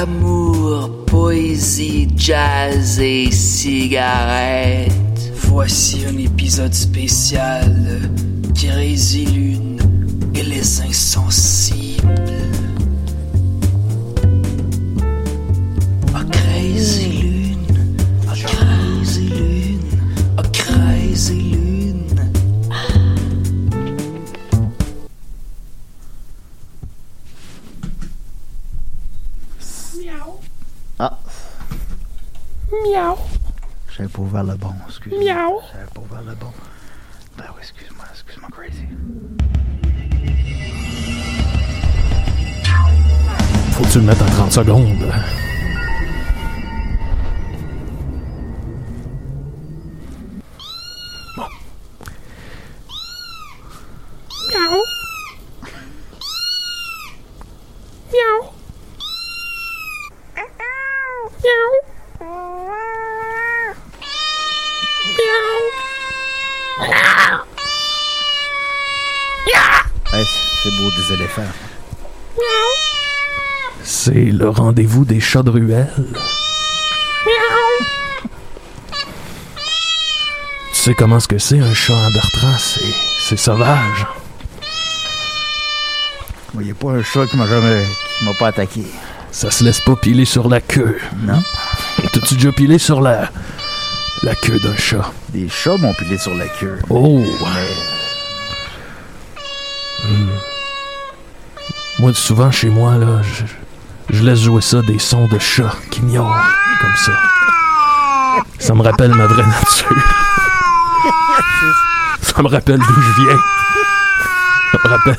Amour, poésie, jazz et cigarette. Voici un épisode spécial Crazy Lune et les insensibles. Ah, Crazy Miaou. J'avais pas ouvert le bon, excuse-moi. Miaou. J'avais pas ouvert le bon. Ben oui, excuse-moi, excuse-moi, crazy. Faut que tu le mettes en 30 secondes. Bon. Miaou. Miaou. Miaou. Hey, c'est beau des éléphants. C'est le rendez-vous des chats de ruelle. Tu sais comment ce que c'est un chat en Bertrand? C'est, c'est sauvage. Il n'y a pas un chat qui m'a jamais qui m'a pas attaqué. Ça se laisse pas piler sur la queue. Non? T'as-tu déjà pilé sur la, la queue d'un chat? Des chats m'ont pilé sur la queue. Oh! Mais. Moi, souvent, chez moi, là, je, je laisse jouer ça des sons de chats qui miaulent comme ça. Ça me rappelle ma vraie nature. Ça me rappelle d'où je viens. Ça me rappelle...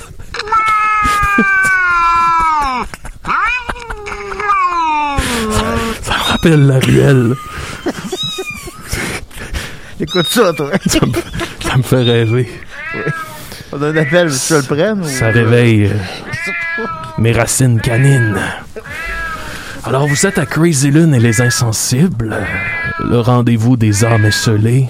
Ça me rappelle la ruelle. écoute ça, toi. Ça me, ça me fait rêver. On a un appel, je le prenne? ou- Ça réveille euh, mes racines canines. Alors, vous êtes à Crazy Lune et les Insensibles, le rendez-vous des âmes esselées,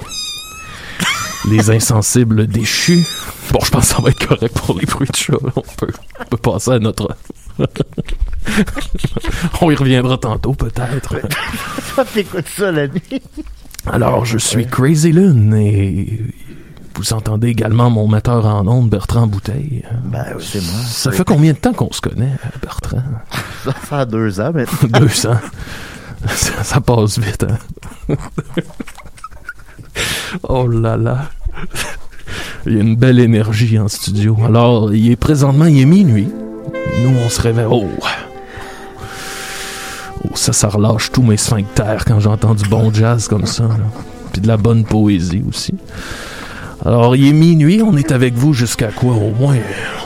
les insensibles déchus. Bon, je pense que ça va être correct pour les bruits de chat. On peut, on peut passer à notre... on y reviendra tantôt, peut-être. Toi, t'écoutes ça la nuit. Alors, je suis Crazy Lune et Vous entendez également mon metteur en ondes, Bertrand Bouteille. Ben oui, c'est moi. Ça fait combien de temps qu'on se connaît, Bertrand? Ça fait deux ans maintenant. Deux ans. Ça, ça passe vite, hein? oh là là. Il y a une belle énergie en studio. Alors, il est présentement, il est minuit. Nous, on se réveille. Oh! Oh, ça, ça relâche tous mes sphincters quand j'entends du bon jazz comme ça. Puis de la bonne poésie aussi. Alors, il est minuit, on est avec vous jusqu'à quoi? Au moins,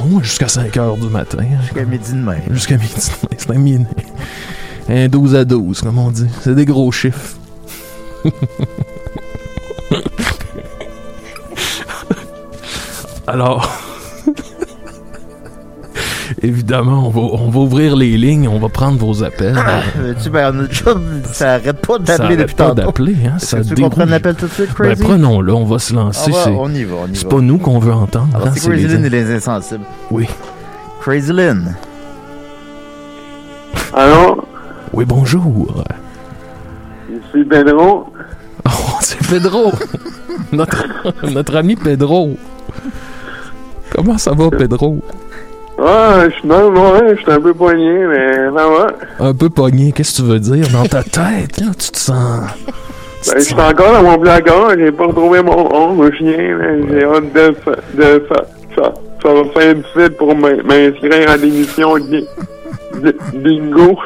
au moins jusqu'à 5 heures du matin. hein. Jusqu'à midi demain. Jusqu'à midi. C'est un minuit. Un 12 à 12, comme on dit. C'est des gros chiffres. Alors, évidemment, on va, on va ouvrir les lignes, on va prendre vos appels. Euh, tu ben, on a déjà, ça arrête pas Ça d'appeler arrête depuis pas tantôt. d'appeler, hein, Est-ce ça que tu veux qu'on prenne déroule. l'appel tout de suite, Ben, Crazy? prenons-le, on va se lancer. on, va, c'est- on y va, on y C'est pas nous qu'on veut entendre. Alors, hein, c'est Crazy les- Lynn et les insensibles. Oui. Crazy Lynn. Allô, Oui, bonjour. je suis Pedro. Oh, c'est Pedro. notre, notre ami Pedro. Comment ça va, Pedro? Ah, je suis dans je suis un peu poigné, mais ça va. Un peu pogné, qu'est-ce que tu veux dire? Dans ta tête, là, tu te sens... Ben, je suis encore dans mon placard, j'ai pas retrouvé mon, mon chien, mais j'ai hâte de, fa- de ça, ça va faire difficile pour m'in- m'inscrire à l'émission bingo.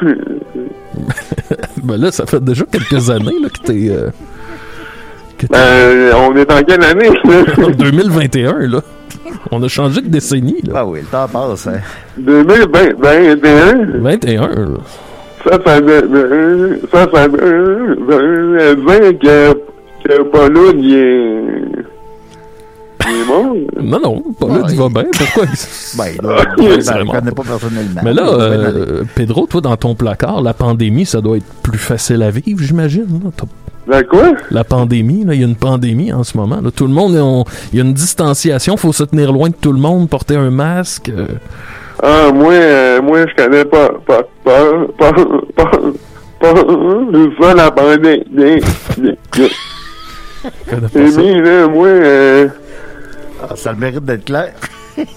Ben là, ça fait déjà quelques années là, que t'es... euh, Ben, on est en quelle année? là? En 2021, là. On a changé de décennie, là. Ah oui, le temps passe. Hein. 2021? 21, là. Ça, ça, euh, ça, ça, euh, euh, dire que, que Paul il est, il est mort. Non, non, Ouais, tu il- vas bien. Pourquoi? Ben, là, Ah, je ne connais pas. personnellement. Mais là, Ben, euh, Pedro, toi, dans ton placard, la pandémie, ça doit être plus facile à vivre, j'imagine. là. T'as- Ben quoi? La pandémie, là, il y a une pandémie en ce moment. Là. Tout le monde, on- il y a une distanciation, faut se tenir loin de tout le monde, porter un masque. euh, Ah, moi, euh, moi, je connais pas, pas, pas, pas, pas, pas, la pandémie. connais pas C'est ça. bien, là, moi, euh, Ah, ça a le mérite d'être clair.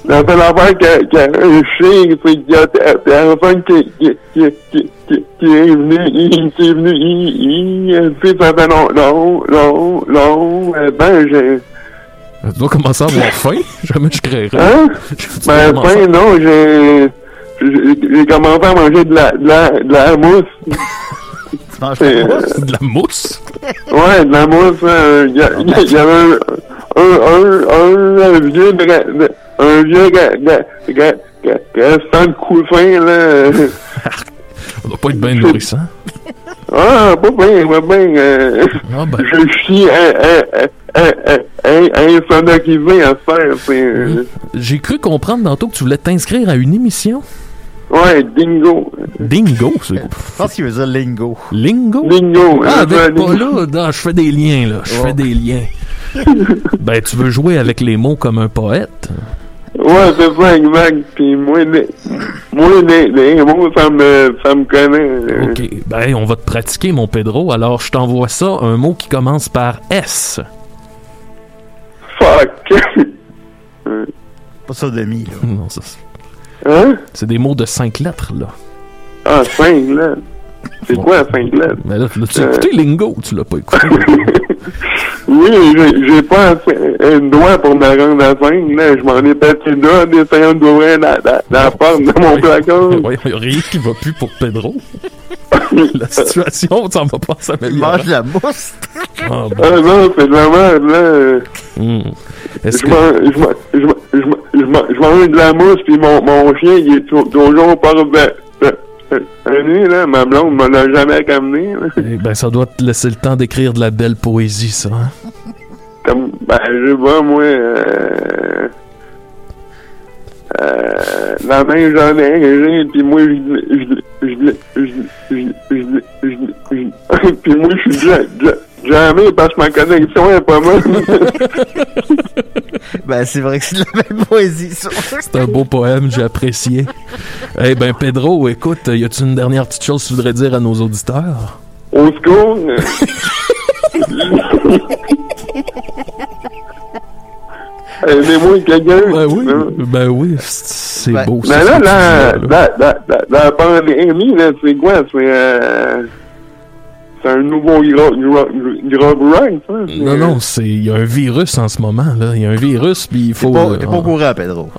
La seule affaire que, que je sais, c'est qu'il y a personne qui, qui, qui, qui, qui, qui est venu, il, qui est venu, il, il, tu sais, ça fait long, long, long, long, euh, ben, j'ai, Tu dois commencer à avoir faim. Jamais je créerais. hein? Ben, ben, non, j'ai, j'ai commencé à manger de la, de la, de la mousse. Tu manges C'est, la euh, mousse? de la mousse? Ouais, de la mousse, il y, il y il y avait un, un, un, un vieux, un vieux, ga- ga- ga- ga- restant de coussin, là. On doit pas être bien nourrissant. Ah, pas bien, pas bien, euh, Ah ben, je suis un, un, un, un, un, un sonorisé à faire, euh, j'ai cru comprendre tantôt que tu voulais t'inscrire à une émission. ouais, dingo, Dingo, c'est Je pense qu'il veut dire lingo. Lingo? dingo, Ah, dingo. pas là, non, je fais des liens, là. Je Oh. fais des liens. ben, tu veux jouer avec les mots comme un poète? Ouais, c'est ça, exact, pis moi, les, moi, les, les mots, ça me, ça me connaît, euh, Ok, ben, on va te pratiquer, mon Pedro. Alors, je t'envoie ça, un mot qui commence par S. fuck, Pas ça demi, là. Non, ça, c'est- hein? c'est des mots de cinq lettres, là. Ah, cinq lettres. C'est Bon. quoi, cinq lettres? Mais là, là, tu as écouté Lingo, tu l'as pas écouté. Oui, j'ai- j'ai pas un doigt pour me rendre à cinq, là. Je m'en ai pété deux en essayant d'ouvrir la, la, la porte de mon placard. Ouais, y a rien qui va plus pour Pedro. La situation, ça va pas Il s'améliorer. mange la mousse. Ah, bon. Ah non, c'est de la merde, là. Est-ce Je que... mange, mange de la mousse, puis mon, mon chien, il est tou- toujours pas revenu, là. Ma blonde me l'a jamais amené. Eh ben, ça doit te laisser le temps d'écrire de la belle poésie, ça. hein? Comme, ben, je pas, moi, euh, euh, la main, j'en ai j'ai, puis moi, je, je, je, je, je, je, je, je, je, puis moi, je suis ja- jamais parce que ma connexion est pas bonne. Ben, c'est vrai que c'est de la belle poésie, ça. C'est un beau poème, j'ai apprécié. Eh ben, Pedro, écoute, y a-tu une dernière petite chose que tu voudrais dire à nos auditeurs? Au secours. Aidez-moi quelqu'un. Ben oui, ben oui, c'est Ben, beau. Mais ça, là, la, la, la, la, la pandémie, là, c'est quoi? C'est euh, c'est un nouveau rock, ça? Non, non, c'est il y a un virus en ce moment là. Il y a un virus puis il T'es faut. pas, euh, t'es pas au courant, Pedro.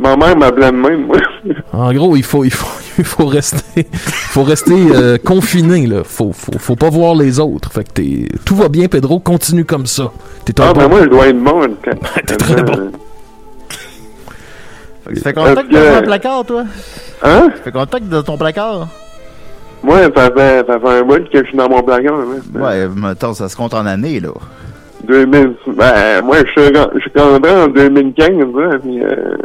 Ma mère m'appelait de même, moi. en gros, il faut, il faut, il faut rester, faut rester euh, confiné là. Faut, faut, faut pas voir les autres. Fait que t'es, tout va bien, Pedro. Continue comme ça. T'es Ah, bon- ben moi, je dois être bon. T'es très bon. Fait que ça fait que t'es Euh, dans ton placard, toi? Hein? Ça fait que dans ton placard? Moi, ça fait, ça fait un bout que je suis dans mon. Là. Ouais, mettons, ça se compte en années, là. 2000, ben, moi, je suis, je suis en 2015, là, puis euh,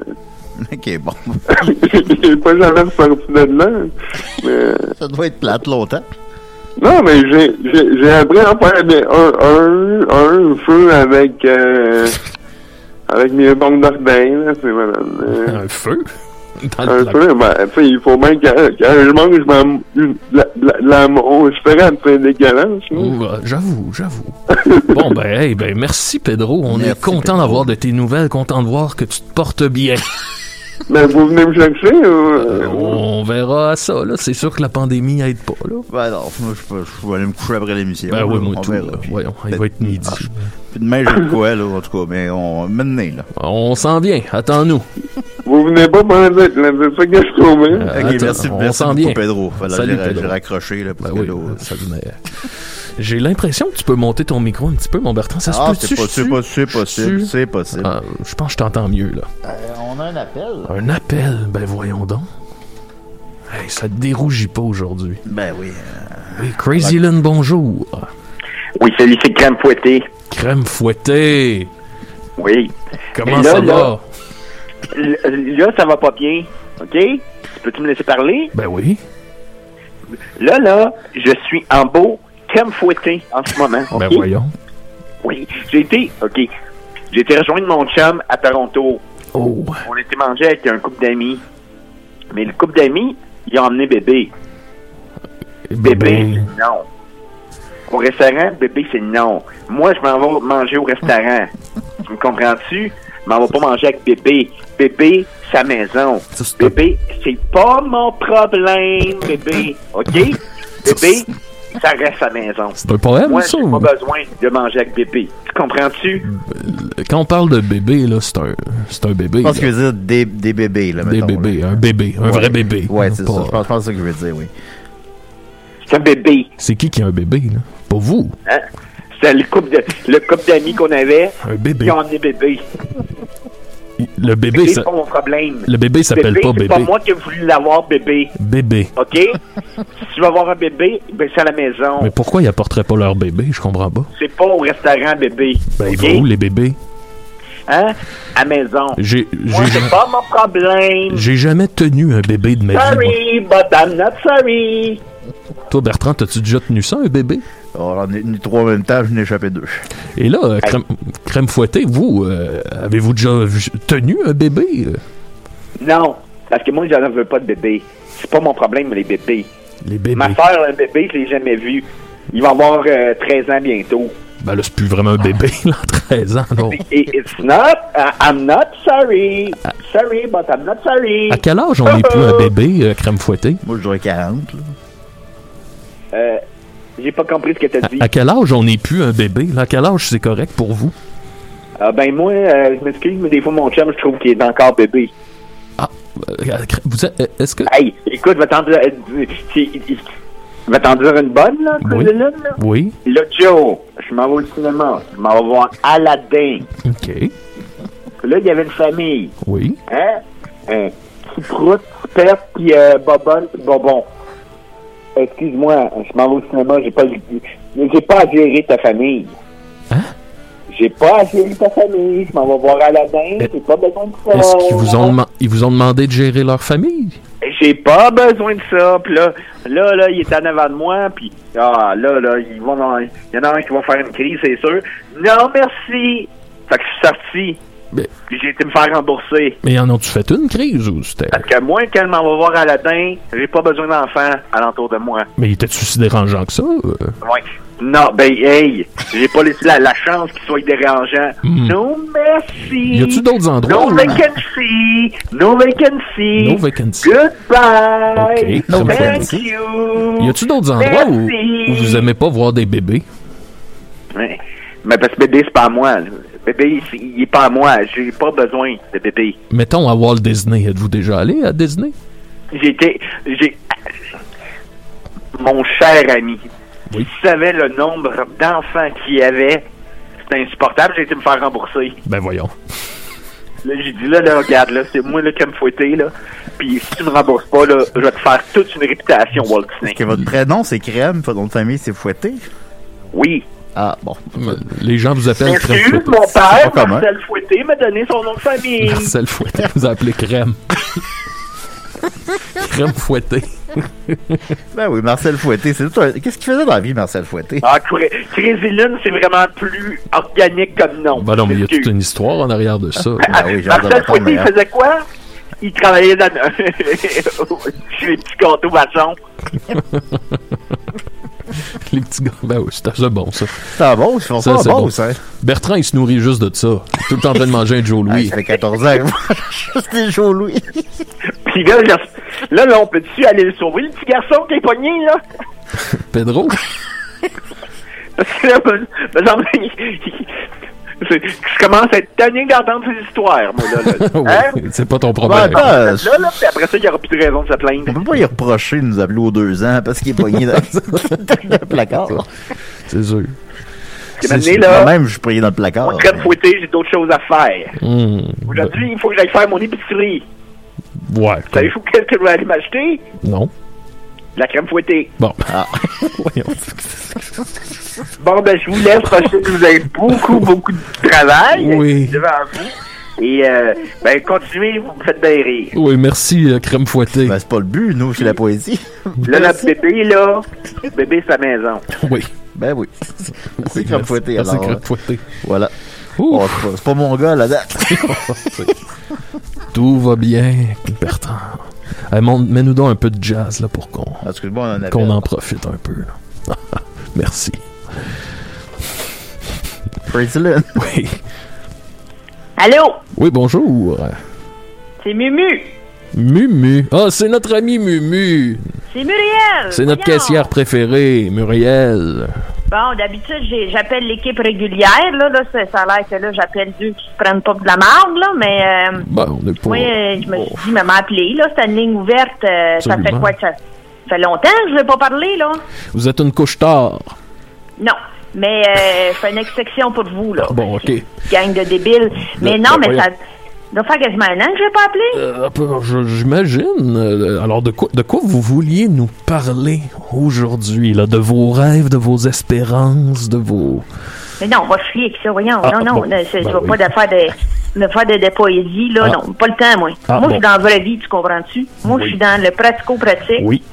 Ok, bon. j'ai pas jamais sorti de là. Mais, Ça doit être plate longtemps. non, mais j'ai, j'ai, j'ai appris à faire des, un, un, un feu avec, euh, avec mes bandes d'ordain, là, c'est euh, un feu? Ben, sais, il faut bien que, que je mange ma, une, la, la, la, mon différente, c'est dégueulasse, là. Ouh, euh, j'avoue, j'avoue. bon, ben, hey, ben, merci, Pedro. On Merci, est content Pedro. d'avoir de tes nouvelles, content de voir que tu te portes bien. Mais vous venez me chercher, ou, Euh, on verra ça, là. C'est sûr que la pandémie aide pas, là. Ben non, moi, je, peux- je vais aller me coucher après l'émission. Ben oui, moi, on tout. verra. Voyons, il Ben, va être midi. ah, Puis demain, j'ai de quoi, là, en tout cas, mais on maintenant, là. On s'en vient, attends-nous. vous venez pas pendant là, c'est ça que je trouvais. Euh, Ok, attends, merci, on merci s'en beaucoup, vient. Pedro. Salut, j'ai, Pedro. j'ai raccroché, là, parce Ben oui, que là, ça venait. J'ai l'impression que tu peux monter ton micro un petit peu, mon Bertrand. Ça se Ah, peut-tu? c'est pas- c'est possible, c'est possible. Ah, je pense que je t'entends mieux, là. Euh, on a un appel. Un appel, ben voyons donc. Hey, ça te dérougit pas aujourd'hui. Ben oui. Oui, Crazy Lynn, bonjour. Oui, salut, c'est Crème Fouettée. Crème fouettée. Oui. Comment là, ça là, va? Là, ça va pas bien, OK? Peux-tu me laisser parler? Ben oui. Là, là, je suis en beau Crème Fouettée en ce moment, OK? Ben voyons. Oui, j'ai été, OK, j'ai été rejoindre mon chum à Toronto. Oh. On était mangé avec un couple d'amis. Mais le couple d'amis, ils ont emmené bébé. Bébé, Bébé. non. Au restaurant, bébé, c'est non. Moi, je m'en vais manger au restaurant. tu me comprends-tu? Je m'en vais pas manger avec bébé. Bébé, sa maison. Bébé, c'est pas mon problème, bébé. OK? Bébé, ça reste sa maison. C'est un poème, Moi, ça? j'ai ou- pas besoin de manger avec bébé. Tu comprends-tu? Quand on parle de bébé, là, c'est un, c'est un bébé. Je pense là. qu'il veut dire des, des bébés, là, Des mettons, bébés, là. un bébé, un Ouais. vrai bébé. Ouais, c'est Pas- ça. Je pense, je pense que c'est ça qu'il veut dire, oui. C'est un bébé. C'est qui qui a un bébé, là? Pas vous. Hein? C'est le couple de, le couple d'amis qu'on avait. Un bébé. Qui ont emmené bébé. Le bébé, ça... c'est pas mon problème. le bébé s'appelle pas C'est bébé. pas moi qui ai voulu l'avoir, bébé. Bébé. OK? si tu veux avoir un bébé, ben c'est à la maison. Mais pourquoi ils apporteraient pas leur bébé? Je comprends pas. C'est pas au restaurant, bébé. Ben, ils OK? vont où, les bébés? Hein? À maison. J'ai, Moi, c'est pas mon problème. j'ai jamais tenu un bébé de ma vie. moi. Sorry, but I'm not sorry. Toi, Bertrand, t'as-tu déjà tenu ça, un bébé? Oh, on en est tenu trois en même temps, je n'ai échappé deux. Et là, euh, crème, crème fouettée, vous, euh, avez-vous déjà vu- tenu un bébé? Non, parce que moi, je ne veux pas de bébé. C'est pas mon problème, les bébés. Les bébés. Ma soeur a un bébé, je l'ai jamais vu. Il va avoir euh, 13 ans bientôt. Ben là, c'est plus vraiment un bébé, là, 13 ans, non. It's not, uh, I'm not sorry. Sorry, but I'm not sorry. À quel âge on n'est plus un bébé, euh, crème fouettée? Moi, je dirais 40, là. Euh, j'ai pas compris ce que t'as dit. À quel âge on n'est plus un bébé? Là, à quel âge c'est correct pour vous? Ah, ben moi, euh, je m'excuse, mais des fois, mon chum, je trouve qu'il est encore bébé. Euh, crème- vous êtes- euh, est-ce que... Hey, écoute, je vais t'en dire, euh, t'en dire une bonne, là, Oui. Cruella, là. Oui, Là, Joe, je m'en vais au cinéma. Je m'en vais voir Aladdin. ok, Là, il y avait une famille. oui. Hein? Un petit prout, petit perte, puis euh, Bobonne, puis Bobon. Excuse-moi, je m'en vais au cinéma, j'ai pas, j'ai pas à gérer ta famille. Hein? J'ai pas à gérer ta famille, je m'en vais voir Aladdin, j'ai pas besoin de ça. Est-ce qu'ils vous ont, deman- ils vous ont demandé de gérer leur famille? J'ai pas besoin de ça. Puis là, là, là, il est en avant de moi. Puis ah, là, là, ils vont dans- il y en a un qui va faire une crise, c'est sûr. Non, merci. Fait que je suis sorti. Mais- Puis j'ai été me faire rembourser. Mais en ont-tu fait une crise ou c'était... Parce que moi, quand m'en va voir Aladdin, j'ai pas besoin d'enfants alentour de moi. Mais était-tu si dérangeant que ça? euh? Ouais. Non, ben, hey, j'ai pas laissé la, la chance qu'il soit dérangeant. Hmm. No merci. Y a-tu d'autres endroits No vacancy. No vacancy. No vacancy. Goodbye. No Thank vacancy. you. Y a-tu d'autres endroits où vous aimez pas voir des bébés? Ouais. Mais parce que bébé, c'est pas à moi. là. Bébé, il est pas à moi. J'ai pas besoin de bébé. Mettons à Walt Disney. Êtes-vous déjà allé à Disney? J'ai été. J'ai. Mon cher ami, Oui. tu savais le nombre d'enfants qu'il y avait, c'était insupportable. J'ai été me faire rembourser. Ben voyons. Là, j'ai dit, là, là, regarde, là, c'est moi, là, qui vais me fouetter, là. Puis si tu me rembourses pas, là, je vais te faire toute une réputation, Walt Disney. Est-ce que votre prénom c'est Crème, votre nom de famille c'est Fouetté? Oui. Ah, bon. Les gens vous appellent Crème Excuse, Fouettée. mon père, pas. Marcel Fouetté, m'a donné son nom de famille. Marcel Fouetté vous appelez Crème. Crème Fouettée. Ben oui, Marcel Fouetté, c'est tout un- Qu'est-ce qu'il faisait dans la vie, Marcel Fouetté? Ah, Cré- Crazy Lune, c'est vraiment plus organique comme nom. Ben non, mais il y a toute une histoire en arrière de ça. Ah, Ben oui, Marcel Fouetté, il mais- faisait quoi? Il travaillait dans chez les petits gâteaux vachons. Les petits gars. Ben oui, c'était ça bon, ça. C'est bon, ils font ça, c'est bon, bon. ça. Bertrand, il se nourrit juste de ça. Il est Tout le temps en train de manger un Joe Ah, Louis. ça fait 14 ans. C'était Joe Louis. Puis là, là, là, là, on peut-tu aller le sauver, le petit garçon qui est pogné, là? Pedro? Parce que là, qu'il- c'est- je commence à être tanné d'entendre ces histoires, moi, là. là. Hein? Oui, c'est pas ton Ben, problème. Là, là, puis après ça, il n'y aura plus de raison de se plaindre. on peut pas y reprocher de nous appeler aux deux ans parce qu'il est pogné dans dans le placard. C'est sûr. Maintenant, sûr. là, Moi-même, je suis pogné dans le placard. moi, très fouetté, j'ai d'autres choses à faire. Hum, Aujourd'hui, il faut que j'aille faire mon épicerie. Ouais. Savez-vous qu'est-ce que je vais aller m'acheter? Non. De La crème fouettée. Bon. Voyons. Bon, ben, je vous laisse parce que vous avez beaucoup, beaucoup de travail Oui. devant vous. Et, euh, ben, continuez, vous me faites bien rire. Oui, merci, euh, Crème Fouettée. Ben, c'est pas le but, nous, c'est la poésie. Là, notre bébé, là, bébé, sa maison. Oui. Ben oui. C'est Crème Fouettée, Merci, alors. Crème Fouettée. Voilà. Oh, c'est pas- c'est pas mon gars, là date. Tout va bien, Bertrand. Hey, Mets-nous donc un peu de jazz, là, pour qu'on qu'on en profite un peu. là. Merci. Lynn. Oui. Allô, Oui, bonjour. c'est Mumu. Mumu. Ah, c'est notre ami Mumu. C'est Muriel. C'est notre Voyons. caissière préférée, Muriel. Bon, d'habitude, j'ai- j'appelle l'équipe régulière. Là, là ça, ça a l'air que là, j'appelle deux qui se prennent pas de la marde, là, mais euh, Ben, on n'est pas... moi, euh, je me suis dit, maman appelé, là, c'est une ligne ouverte. euh, ça fait quoi que ça? Ça fait longtemps que je ne vais pas parler, là. Vous êtes une couche tard. Non. Mais euh, je fais une exception pour vous, là. Ah, bon, OK. Gang de débiles. Mais Ben, non, ben, mais ça doit faire quasiment un an que je vais pas appelé. Euh, je- J'imagine. Euh, Alors, de quoi, de quoi vous vouliez nous parler aujourd'hui, là? De vos rêves, de vos espérances, de vos... Mais non, on va chier avec ça, voyons. Ah, non, non, bon. ne- Ben je oui. pas de faire de, de faire de, de poésie, là. Ah. Non, pas le temps, moi. Ah, moi, je suis dans la vraie vie, tu comprends-tu? Moi, je suis dans le pratico-pratique. Oui.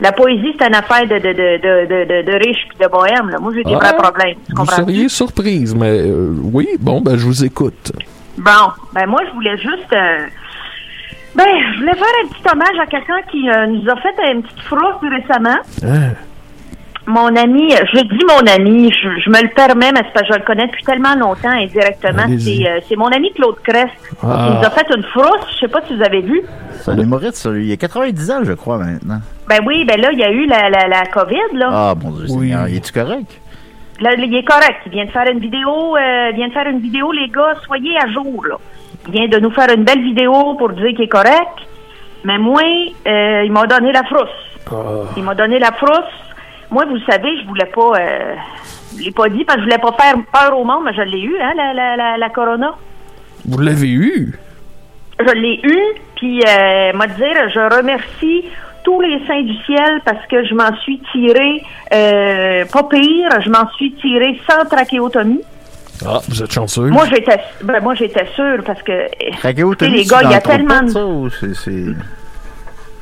La poésie, c'est une affaire de, de, de, de, de, de, de riches pis de bohème, là. Moi, j'ai des Ah, vrais problèmes, tu Vous seriez surprise, mais euh, oui, bon, ben, je vous écoute. Bon, ben moi, je voulais juste... euh, ben, je voulais faire un petit hommage à quelqu'un qui euh, nous a fait une petite frousse récemment. Hein? Mon ami, je dis mon ami, je, je me le permets, mais c'est parce que je le connais depuis tellement longtemps indirectement. C'est euh, c'est mon ami Claude Crest Ah. qui nous a fait une frousse. Je sais pas si vous avez vu. C'est un humoriste. Il a 90 ans, je crois, maintenant. Ben oui, ben là, il y a eu la, la, la COVID, là. Ah, mon Dieu Seigneur. Il est-tu correct? Là, il est correct. Il vient de faire une vidéo, euh, il vient de faire une vidéo, les gars, soyez à jour, là. Il vient de nous faire une belle vidéo pour dire qu'il est correct. Mais moi, euh, il m'a donné la frousse. Il m'a donné la frousse. Moi, vous le savez, je voulais pas, euh, je l'ai pas dit parce que je voulais pas faire peur au monde, mais je l'ai eu, hein, la, la, la, la corona. Vous l'avez eu? Je l'ai eu, puis euh, moi dire, je remercie tous les saints du ciel parce que je m'en suis tiré euh, pas pire, je m'en suis tiré sans trachéotomie. Ah, vous êtes chanceux. Moi j'étais ben, moi j'étais sûre parce que Trachéotomie, les c'est gars, il y a le tellement de ça, ou c'est- c'est-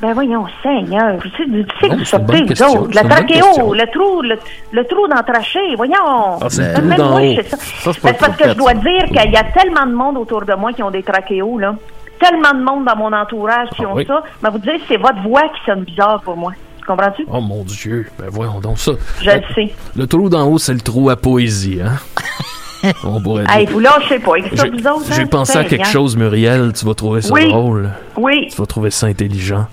ben voyons, Seigneur, tu sais, tu sais Non, que sortez, question, autres. question. trachéo, le trou, le, le trou dans le trachée, voyons. Ah, c'est le Ben, même d'en moi, je sais ça. Ça, c'est pas Ben, le parce que je dois dire qu'il y a tellement de monde autour de moi qui ont des trachéos, là. Tellement de monde dans mon entourage qui Ah ont oui. ça. Mais vous dire, c'est votre voix qui sonne bizarre pour moi. Tu comprends-tu? Oh mon Dieu, ben voyons donc ça. Je le sais. Le trou d'en haut, c'est le trou à poésie, hein? On pourrait Hey, dire. vous lâchez pas ça, J'ai- vous autres. J'ai hein? pensé à quelque chose, Muriel. Tu vas trouver ça Oui. drôle. Oui. Tu vas trouver ça intelligent.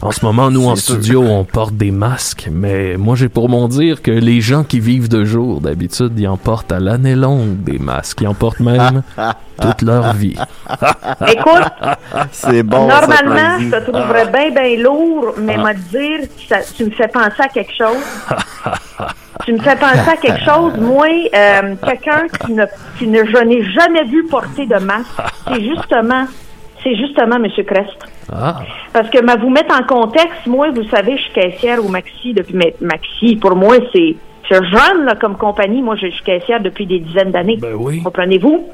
En ce moment, nous, en sûr. studio, on porte des masques, mais moi, j'ai pour mon dire que les gens qui vivent de jour, d'habitude, ils en portent à l'année longue des masques. Ils en portent même toute leur vie. Écoute, C'est bon. Normalement, ça, je te trouverais bien, bien lourd, mais Ah. m'a dire, ça- tu me fais penser à quelque chose. tu me fais penser à quelque chose. Moi, euh, quelqu'un qui ne, qui ne, je n'ai jamais vu porter de masque, c'est justement, c'est justement M. Crest. Ah, Parce que, ma vous mettre en contexte, moi, vous savez, je suis caissière au Maxi depuis, mais Maxi, pour moi, c'est, c'est jeune, là, comme compagnie. Moi, je suis caissière depuis des dizaines d'années. ben oui. Comprenez-vous?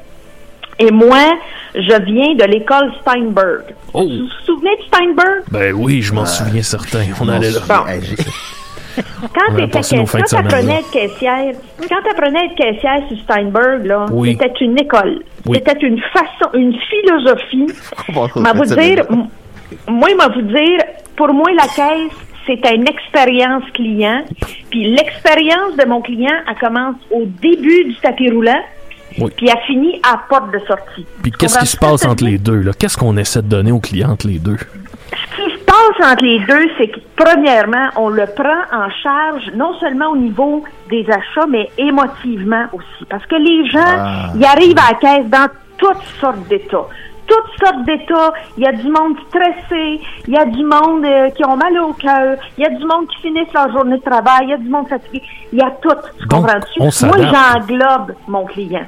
Et moi, je viens de l'école Steinberg. Oh, Vous vous souvenez de Steinberg? ben oui, je m'en souviens certain. On allait là. Bon. Quand tu semaine, apprenais à être caissière, quand t'apprenais à être caissière sur Steinberg, là, Oui. c'était une école. Oui. C'était une façon, une philosophie. Bon, M'a vous dire, moi, m'a vous dire, pour moi, la caisse, c'est une expérience client. Puis l'expérience de mon client, elle commence au début du tapis roulant, Oui. puis elle finit à la porte de sortie. Puis qu'est-ce qui se passe entre les deux? Qu'est-ce qu'on essaie de donner aux clients entre les deux? Ce qui se passe entre les deux, c'est que, premièrement, on le prend en charge non seulement au niveau des achats, mais émotivement aussi. Parce que les gens, Ah. ils arrivent à la caisse dans toutes sortes d'états. Toutes sortes d'états. Il y a du monde stressé, il y a du monde euh, qui ont mal au cœur, il y a du monde qui finissent leur journée de travail, il y a du monde fatigué. Il y a tout. Tu comprends-tu? Moi, j'englobe mon client.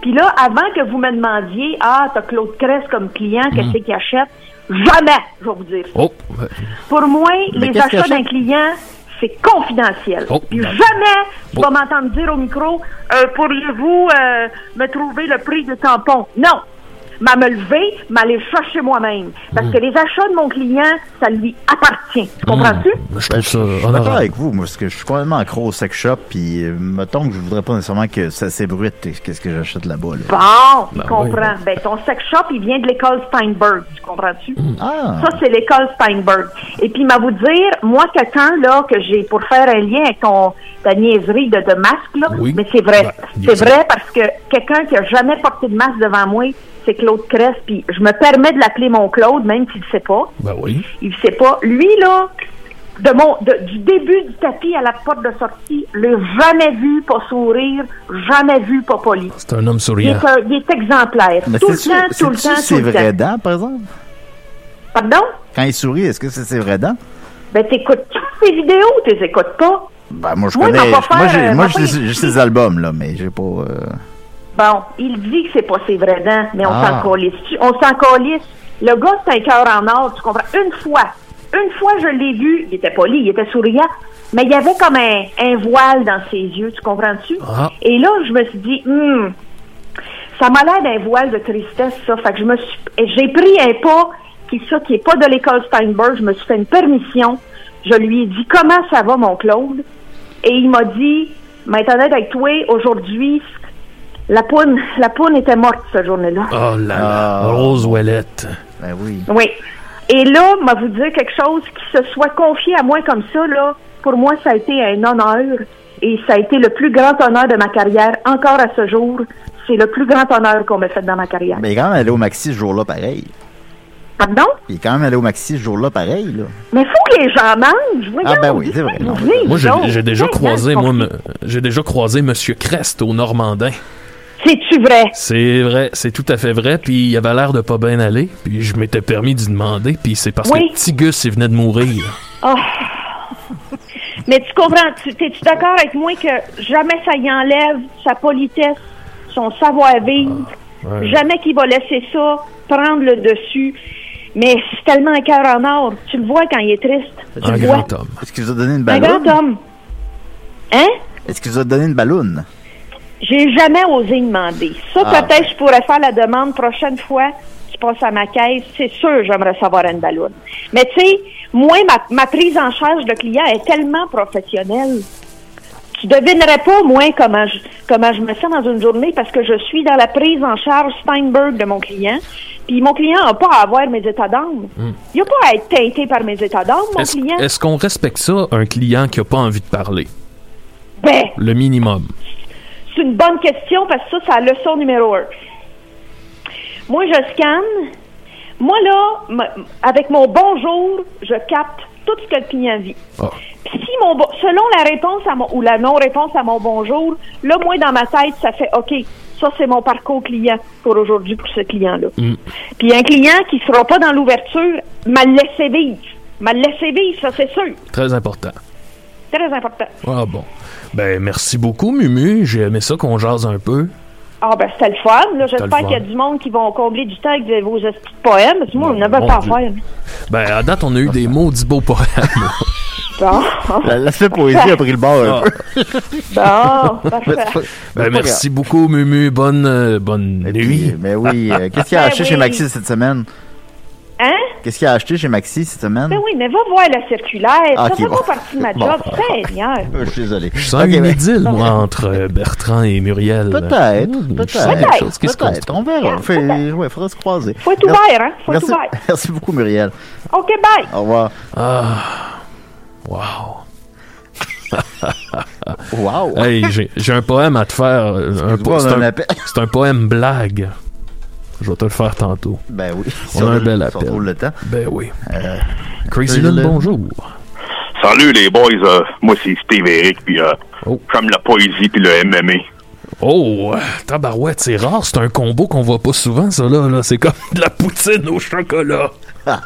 Puis là, avant que vous me demandiez, ah, t'as Claude Cress comme client, Mm. qu'est-ce qu'il achète? Jamais, je vais vous dire. Oh, Pour moi, Mais les achats d'un client, c'est confidentiel. Oh, Puis jamais tu Oh. vas m'entendre dire au micro, euh, pourriez-vous euh, me trouver le prix du tampon? Non. M'a me lever, m'aller chercher moi-même. Parce Mm. que les achats de mon client, ça lui appartient. Tu comprends-tu? ben, je suis d'accord avec vous, moi, parce que je suis complètement accro au sex shop, puis euh, mettons que je voudrais pas nécessairement que ça s'ébruite, qu'est-ce que j'achète là-bas, là. Bon, tu Ben comprends. Ben, ton sex shop, il vient de l'école Steinberg. Tu comprends-tu? Ah! Ça, c'est l'école Steinberg. Et puis, m'a vous dire, moi, quelqu'un, là, que j'ai, pour faire un lien avec ton, ta niaiserie de, de masque, là, Oui. mais c'est vrai. Ben, c'est vrai parce que quelqu'un qui a jamais porté de masque devant moi, c'est Claude Crest, puis je me permets de l'appeler mon Claude, même s'il ne sait pas. Ben oui. Il ne sait pas. Lui, là, de mon, de- du début du tapis à la porte de sortie, le jamais vu pas sourire, jamais vu pas poli. C'est un homme Il souriant. est, un- il est exemplaire. Mais tout le temps, tout le temps, tout ses le vraies temps. dents, par exemple? Pardon? Quand il sourit, est-ce que c'est ses vraies dents? Ben, t'écoutes toutes ces vidéos, tu les écoutes pas? Ben, moi, je connais. moi, j'ai, moi, j'ai, albums, là, mais j'ai pas. euh, Bon, il dit que c'est pas ses vraies dents, mais on Ah. s'en calisse. On s'en calisse. Le gars, c'est un cœur en or, tu comprends? Une fois, une fois, je l'ai vu, il était poli, il était souriant, mais il y avait comme un, un voile dans ses yeux, tu comprends-tu? Ah. Et là, je me suis dit, hum, ça m'a l'air d'un voile de tristesse, ça. Fait que je me suis, j'ai pris un pas qui, ça, qui est pas de l'école Steinberg. Je me suis fait une permission. Je lui ai dit, comment ça va, mon Claude? Et il m'a dit, honnête avec toi, aujourd'hui, la poune, la poune était morte cette journée-là. Oh là là. Ah. Rose Ouellette. Ben oui. Oui. Et là, m'a vous dire quelque chose qui se soit confié à moi comme ça, là, pour moi, ça a été un honneur. Et ça a été le plus grand honneur de ma carrière, encore à ce jour. C'est le plus grand honneur qu'on m'a fait dans ma carrière. Mais il est quand même allé au Maxi ce jour-là, pareil. Pardon? Il est quand même allé au Maxi ce jour-là, pareil, là. Mais faut que les gens mangent. Voyons, Ah, ben oui, c'est vrai. non. Moi, j'ai déjà croisé, moi, j'ai déjà croisé Monsieur Crest au Normandin. C'est-tu vrai? C'est vrai, c'est tout à fait vrai. Puis il avait l'air de pas bien aller. Puis je m'étais permis d'y demander. Puis c'est parce Oui. que petit Gus, il venait de mourir. Oh. Mais tu comprends, tu, es-tu d'accord avec moi que jamais ça y enlève sa politesse, son savoir-vivre, Ouais. jamais qu'il va laisser ça prendre le dessus. Mais c'est tellement un cœur en or. Tu le vois quand il est triste. Tu Un vois. grand homme. Est-ce qu'il vous a donné une Un balloune? grand homme. Hein? Est-ce qu'il vous a donné une balloune? J'ai jamais osé demander. Ça, Ah. peut-être, je pourrais faire la demande prochaine fois. Je passe à ma caisse. C'est sûr, j'aimerais savoir une ballonne. Mais tu sais, moi, ma, ma prise en charge de client est tellement professionnelle. Tu devinerais pas, moi, comment je, comment je me sens dans une journée parce que je suis dans la prise en charge Steinberg de mon client. Puis mon client n'a pas à avoir mes états d'âme. Il n'a pas à être teinté par mes états d'âme, mon client. est-ce qu'on respecte ça, un client qui a pas envie de parler? Ben, Le minimum. C'est une bonne question parce que ça, c'est la leçon numéro un. Moi, je scanne. Moi, là, avec mon bonjour, je capte tout ce que le client vit. Ah. Puis si mon selon la réponse à mon, ou la non-réponse à mon bonjour, là, moi, dans ma tête, ça fait OK, ça, c'est mon parcours client pour aujourd'hui, pour ce client-là. Mm. Puis un client qui sera pas dans l'ouverture, m'a laissé vivre. M'a laissé vivre, ça, c'est sûr. Très important. Très important. Ah bon. Ben, merci beaucoup, Mumu. J'ai aimé ça qu'on jase un peu. Ah, ben, c'était le fun. J'espère qu'il y a du monde qui vont combler du temps avec vos esprits de poèmes. Parce que moi, on mon pas à faire. Ben, à date, on a eu des maudits beaux poèmes. Bon. La- L'aspect poésie a pris le bord un peu. Bon, parfait. Ben, merci beaucoup, Mumu. Bonne, euh, bonne nuit. Mais oui, euh, qu'est-ce qu'il a Ben acheté oui. chez Maxi cette semaine? Hein? Qu'est-ce qu'il a acheté chez Maxi cette semaine? Ben oui, mais va voir la circulaire. Ah, ça ok, fait bon. pas partie de ma job. Seigneur. Euh, Je suis désolé. Je sens Ok, une ben- idylle, moi, entre euh, Bertrand et Muriel. Peut-être, Mmh, peut-être. Peut-être, on verra. Fait, ouais, faudra se croiser. Faut être ouvert, hein? Faut être merci, ouvert. merci beaucoup, Muriel. OK, bye. Au revoir. Ah. Wow. Wow. Hey, j'ai un poème à te faire. euh, C'est un un, un poème blague. Je vais te le faire tantôt. Ben oui. On a un bel on appel. trouve le temps. Ben oui. Euh, Crazy Lynn, bonjour. Salut les boys, euh, moi c'est Steve Eric, puis euh, j'aime la poésie puis le MMA. Oh, euh, tabarouette, c'est rare. C'est un combo qu'on voit pas souvent, ça, là. là. C'est comme de la poutine au chocolat.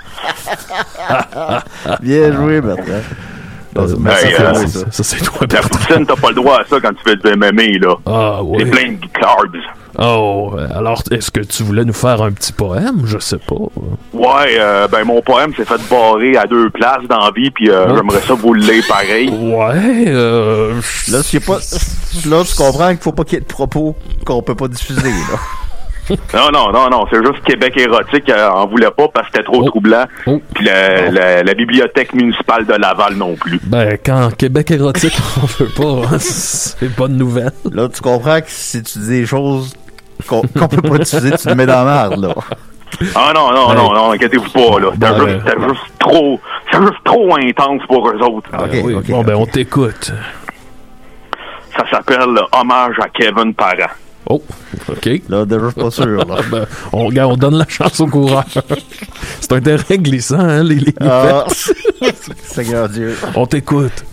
Bien joué, Bertrand. Euh, ben, Hey, ça, euh, c'est ça. Ça, c'est toi, La poutine, t'as pas le droit à ça quand tu fais du MMA, là. Ah, oui. C'est plein de carbs. Oh, alors, est-ce que tu voulais nous faire un petit poème? Je sais pas. Ouais, euh, ben mon poème s'est fait barrer à deux places dans la vie, puis euh, Oh. j'aimerais ça vous le lire pareil. Ouais, euh... Là, c'est pas... là, tu comprends qu'il faut pas qu'il y ait de propos qu'on peut pas diffuser, là. Non, non, non, non, c'est juste Québec érotique euh, en voulait pas parce que c'était trop troublant. Puis la, la- la bibliothèque municipale de Laval non plus. Ben, quand Québec érotique, on veut pas, hein, c'est pas de nouvelle. Là, tu comprends que si tu dis des choses qu'on peut pas diffuser, tu te mets dans la merde, là. Ah non, non, Ouais. non, non, inquiétez-vous pas, là. C'était Ben, juste, c'était juste trop, juste trop intense pour eux autres. Oui, bon, ben, on t'écoute. Ça s'appelle Hommage à Kevin Parent. Oh, OK. Là, déjà, je suis pas sûr, là. ben, on, regarde, on donne la chance au coureur. c'est un terrain glissant, hein, les, les Ah. Seigneur Dieu. On t'écoute.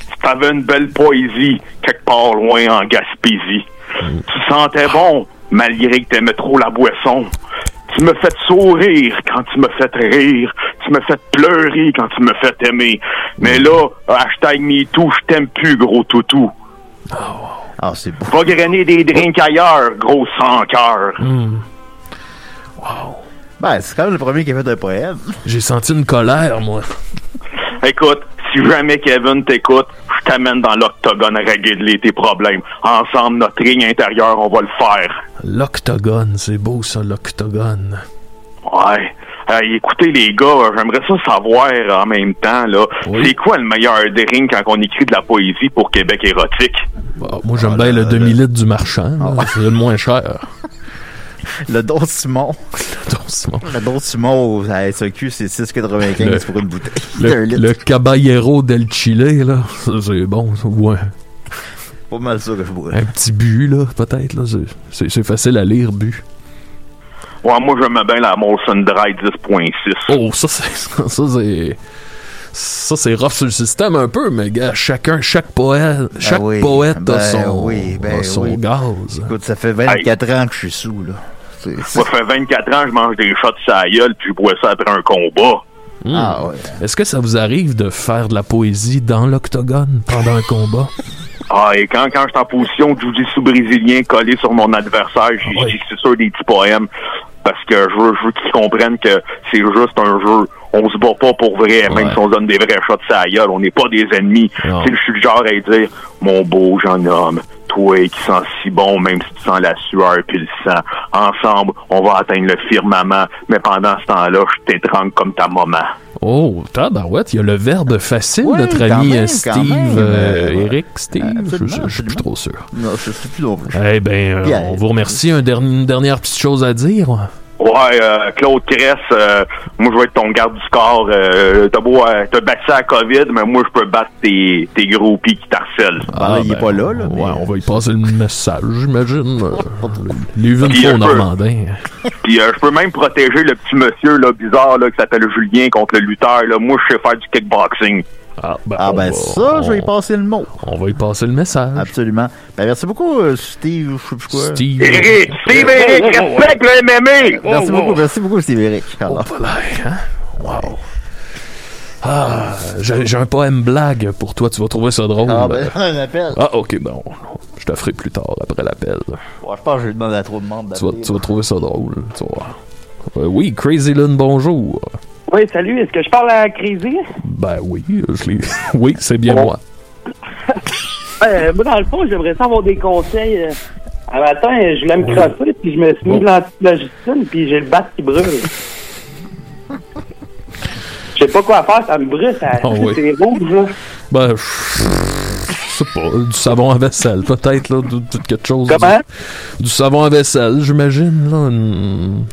Si t'avais une belle poésie quelque part loin en Gaspésie, Mm. tu sentais bon malgré que t'aimais trop la boisson. Tu me fais sourire quand tu me fais rire. Tu me fais pleurer quand tu me fais aimer. Mais là, hashtag MeToo, je t'aime plus, gros toutou. Ah, c'est beau. Va grainer des drinks ailleurs, gros sans cœur. Hmm. Ben, c'est quand même le premier qui a fait un poème. J'ai senti une colère, moi. Écoute, si jamais Kevin t'écoute, t'amène dans l'octogone à régler tes problèmes. Ensemble, notre ligne intérieure, on va le faire. L'octogone, c'est beau ça, l'octogone. Ouais. Hey, écoutez les gars, j'aimerais ça savoir en même temps là, c'est quoi le meilleur drink quand on écrit de la poésie pour Québec érotique? Bah, moi, j'aime bien le demi-litre du marchand. là. C'est le moins cher. Le Don Simon. Le Don Simon. Le Don Simon à SAQ, c'est 6,95 Le- pour une bouteille. Le, Un litre. le Caballero del Chile, là, c'est bon. ça. Ouais. Pas mal ça que je bois. Un petit but, là, peut-être. là. C'est- C'est c'est facile à lire, but. Ouais, moi j'aime bien la Molson Dry 10.6. Oh, ça, c'est. Ça, c'est. Ça, c'est rough sur le système un peu, mais gars, chacun, chaque poète, chaque oui, poète ben a son, oui, ben a son oui. gaz. Écoute, ça fait 24 ans que je suis sous, là. Moi, ça fait 24 ans, je mange des shots sur la gueule, puis je bois ça après un combat. Hmm. Ah, ouais. Est-ce que ça vous arrive de faire de la poésie dans l'octogone pendant un combat? Ah, et quand, quand je suis en position de jiu-jitsu brésilien collé sur mon adversaire, j'ai j'ai- c'est sûr des petits poèmes. Parce que je veux, je veux qu'ils comprennent que c'est juste un jeu. On se bat pas pour vrai, même Ouais. si on donne des vrais shots la gueule. On n'est pas des ennemis. Je suis le genre à dire, mon beau jeune homme, toi qui sens si bon, même si tu sens la sueur puis le sang, ensemble, on va atteindre le firmament. Mais pendant ce temps-là, je t'étrangle comme ta maman. Oh, tabarouette, il y a le verbe facile, notre ami même, euh, Steve, euh, euh, Eric, Steve, je, absolument, je- je suis plus trop sûr. Non, je sais plus non plus. Eh ben, euh, Pierre. on vous remercie. Un derni- une dernière petite chose à dire? Ouais, euh, Claude Cress, euh, moi je vais être ton garde du corps. Euh, t'as beau, euh, t'as battu à la COVID, mais moi je peux battre tes, tes groupies qui t'harcèlent. Ah, il est pas là, là. Ouais, on va y passer le message, j'imagine. Euh, Les une fois au peu. Normandin. Puis euh, je peux même protéger le petit monsieur là bizarre là qui s'appelle Julien contre le lutteur. Là. Moi je sais faire du kickboxing. Ah ben, Ah on ben va- ça, je vais y on- passer le mot. On va y passer le message. Absolument. Ben merci beaucoup, euh, Steve, je sais plus quoi. Steve. Eric, Steve Eric, respecte le MMA! Merci beaucoup, merci beaucoup, Steve Eric. Alors, Voilà, hein? Wow. Ah, j'ai un poème blague pour toi, tu vas trouver ça drôle. ah, ben, un appel. Ah, ok, bon. Je te ferai plus tard, après l'appel. Ouais, je pense que je demande à trop de monde Tu vas, tu vas trouver ça drôle. Tu voir. Euh, oui, Crazy Lune, bonjour. Oui, salut. Est-ce que je parle à Crazy? Ben oui, je l'ai. oui, c'est bien moi. Euh, moi, dans le fond, j'aimerais ça avoir des conseils. euh. Un matin, je voulais me crosser, puis je me suis mis de l'antiflagistine, puis j'ai le bat qui brûle. Je sais pas quoi faire, ça me brûle, ça, Ah oui. c'est rouge, là. Ben, je sais pas, du savon à vaisselle, peut-être, là, de- de- quelque chose. Comment? Du, du savon à vaisselle, j'imagine, là. une-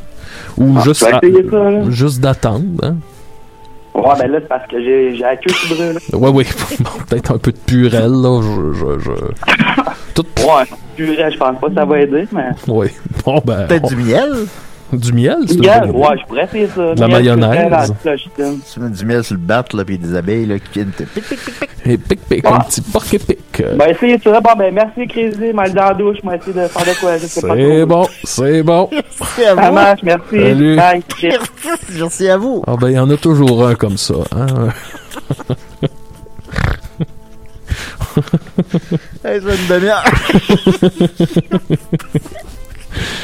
Ou Ah, juste, à- ça, juste d'attendre, hein? Ouais, ben là, c'est parce que j'ai j'ai la queue qui brûle. Ouais, oui, peut-être un peu de purelle, là. Je, je, je... Tout... Ouais, purée, je pense pas que ça va aider, mais... Oui. Bon, ben. Peut-être on- du miel? Du miel, c'est Miel, ouais, je pourrais essayer ça. De la mayonnaise. Tu mets du miel sur le bat, là, puis des abeilles, là, qui viennent te pic, pic, pic, pic. Et pic, pic, un petit porc et pic. Ben, essayez ça. Bon, ben, merci, Crazy. Mal dans la douche. Moi, essayer de faire de quoi. Je sais pas C'est bon, c'est bon. Merci à Ça vous. marche, merci. Salut. Bye. Merci à vous. Ah ben, il y en a toujours un comme ça, hein. Hey, ça fait une demi-heure.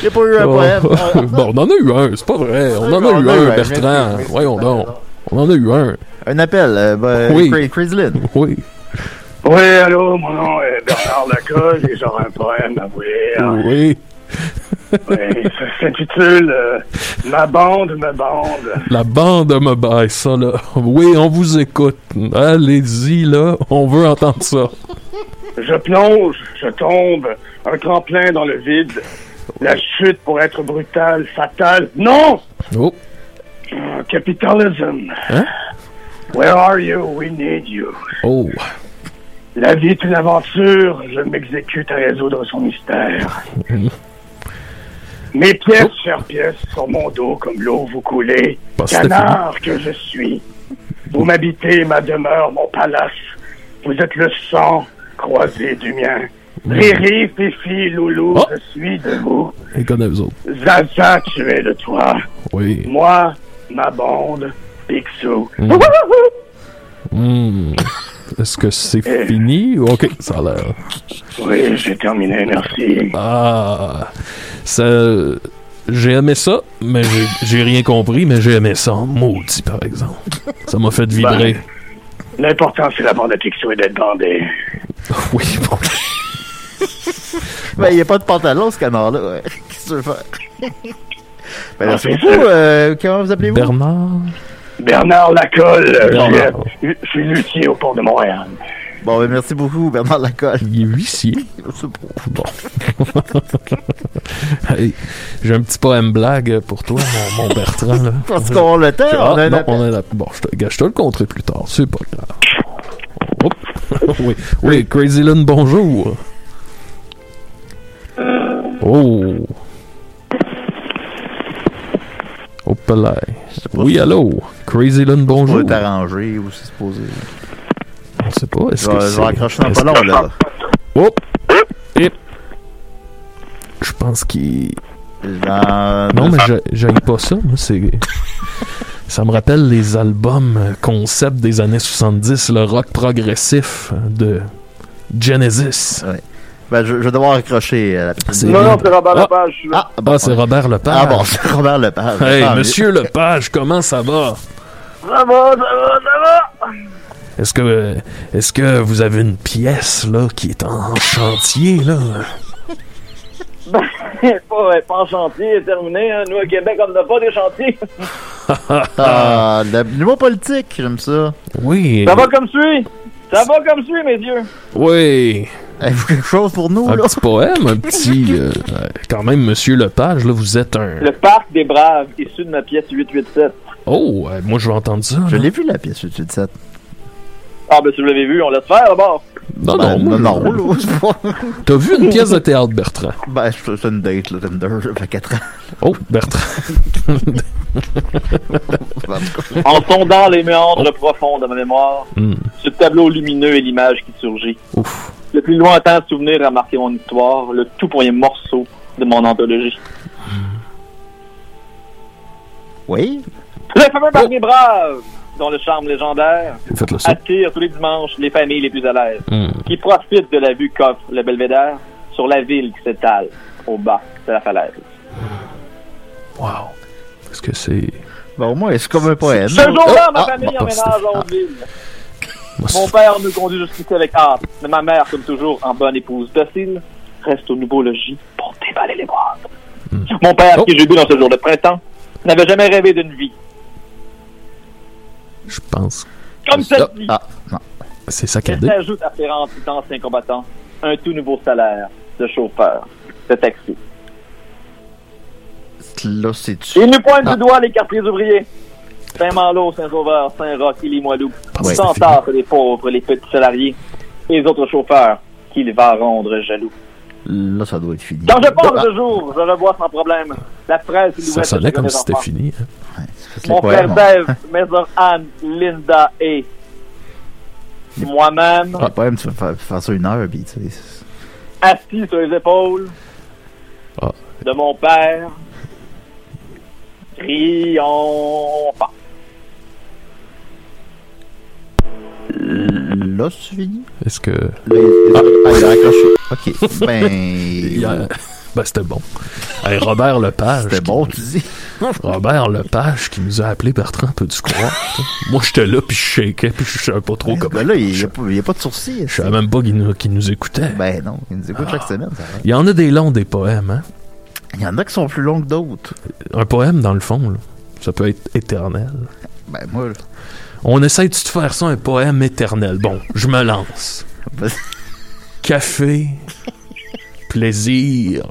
Il a pas eu un Oh. poème. bon, on en a eu un, c'est pas vrai. On en a eu un, Bertrand. Voyons donc. On en a eu un. Un appel, euh, ben, Oui. Crazy Lynn. Oui. Oui, allô, mon nom est Bernard Lacoste et j'aurai un poème à vous lire. Oui. Oui, ça s'intitule euh, Ma bande, ma bande. La bande me baille, ça, là. Oui, on vous écoute. Allez-y, là. On veut entendre ça. Je plonge, je tombe, un tremplin dans le vide. La chute pour être brutale, fatale. Non! Oh. Uh, Capitalism. Hein? Where are you? We need you. Oh. La vie est une aventure, je m'exécute à résoudre son mystère. Mes pièces, chères pièces, sur mon dos comme l'eau vous coulez. Canard que je suis. Vous m'habitez, ma demeure, mon palace. Vous êtes le sang croisé du mien. Riri, Fifi, Loulou, Oh. je suis debout. Et connaît vous autres. Zaza, tu es le toit. Oui. Moi, ma bande, Picsou. Mm. Hmm. Est-ce que c'est Eh. fini? Ok, ça a l'air. Oui, j'ai terminé, merci. Ah. Ça. J'ai aimé ça, mais j'ai- rien compris, mais j'ai aimé ça en maudit, par exemple. Ça m'a fait vibrer. L'important, c'est la bande à Picsou et d'être bandé. Oui, bon. Ben, il n'y a pas de pantalon, ce canard-là. ouais. Qu'est-ce que tu veux faire? Ben, merci Ah, beaucoup. c'est ça. euh, comment vous appelez-vous? Bernard. Bernard Lacolle, Bernard. je suis- je suis luthier au port de Montréal. Bon, ben, merci beaucoup, Bernard Lacolle. Il est huissier. C'est bon. Hey, j'ai un petit poème blague pour toi, mon, mon Bertrand. Là. Parce qu'on a le temps, Ah, on a un non, appel. on a la- Bon, je te, je te le compterai plus tard, c'est pas grave. Hop. oui, oui, Crazy Lune, bonjour. Oh. Là. Oui, allô? Crazy Lune, On bonjour. va t'arranger ou c'est supposé. On sait pas. Est-ce que je vais accrocher dans pas long, là. Oh! Et- Je pense qu'il. Dans- Non, mais j'ai- j'aille pas ça. Moi, c'est. Ça me rappelle les albums euh, concept des années 70, le rock progressif euh, de Genesis. Ouais. Ben, je, je vais devoir accrocher euh, la Non, non, c'est Robert Ah. Lepage. là. Ah, bon, Ah, c'est Robert Lepage. Ah bon, c'est Robert Lepage. Hey, mieux. monsieur Lepage, comment ça va? Ça va, ça va, ça va. Est-ce que, est-ce que vous avez une pièce, là, qui est en chantier, là? Ben, pas, pas en chantier, terminé. Hein. Nous, au Québec, on n'a pas des chantiers. Ah, l'humour politique, j'aime ça. Oui. Ça va comme suit. Ça va comme suit, messieurs. Oui. Avez-vous quelque chose pour nous, Un là? petit poème, un petit. euh, quand même, monsieur Lepage, là, vous êtes un. Le parc des Braves, issu de ma pièce 887. Oh, euh, moi, je vais entendre ça. Je l'ai vu, la pièce 887. Ah, ben si vous l'avez vu, on laisse faire d'abord. Non, Ben, non, non, je- non, T'as vu une pièce de théâtre, Bertrand? Ben, c'est une date, là, Tinder, ça fait 4 ans. Oh, Bertrand. En sondant les méandres profonds de ma mémoire, Hmm. ce tableau lumineux est l'image qui surgit. Ouf. Le plus lointain souvenir a marqué mon histoire, le tout premier morceau de mon anthologie. Oui? Le fameux parc des Braves, dont le charme légendaire attire tous les dimanches les familles les plus à l'aise, Hmm. qui profitent de la vue qu'offre le belvédère sur la ville qui s'étale au bas de la falaise. Wow. Est-ce que c'est. Ben, au moins, c'est comme un poème. Ce jour-là, Oh, ma ah, famille bon, emménage c'était- à Hauteville. Mon père nous conduit jusqu'ici avec hâte, mais ma mère, comme toujours, en bonne épouse docile, reste au nouveau logis pour déballer les boîtes. Hmm. Mon père, Oh. qui j'ai vu dans ce jour de printemps, n'avait jamais rêvé d'une vie Je pense. comme celle-ci. Ah, non. C'est Elle saccadé. s'ajoute à ses rangs d'anciens combattants un tout nouveau salaire de chauffeur de taxi? Là, c'est Il nous pointe du doigt les quartiers ouvriers. Saint-Malo, Saint-Sauveur, Saint-Roch et Limoilou. Ouais, Sans c'est tard les pauvres, les petits salariés et les autres chauffeurs qu'il va rendre jaloux. Là, ça doit être fini. Quand je pense Ah, ce jour, je revois sans problème la presse et Ça sonnait comme si c'était fini. hein. Mon frère poèmes, Dave, mes sœurs Anne, Linda et moi-même, Ah, poème, tu vas faire, faire ça une heure, puis tu sais. assis sur les épaules Ah. de mon père, triomphant. Là, c'est fini? Est-ce que. Là, il- Ah. ah, il a accroché. Ok, ben. Ben, c'était bon. Hey, Robert Lepage. C'était bon, tu dis. Robert Lepage qui nous a appelé Bertrand, peux-tu croire? Moi, j'étais là, puis je shakeais, puis je savais pas trop comment. Ben là, il n'y a, pas- a de sourcils. Je savais même pas qu'il nous, nous écoutait. Ben non, il nous écoute chaque semaine. ça. Il y en a des longs, des poèmes, hein? Il y en a qui sont plus longs que d'autres. Un poème, dans le fond, là, ça peut être éternel. Ben moi, là, On essaye de faire ça un poème éternel? Bon, je me lance. Café, plaisir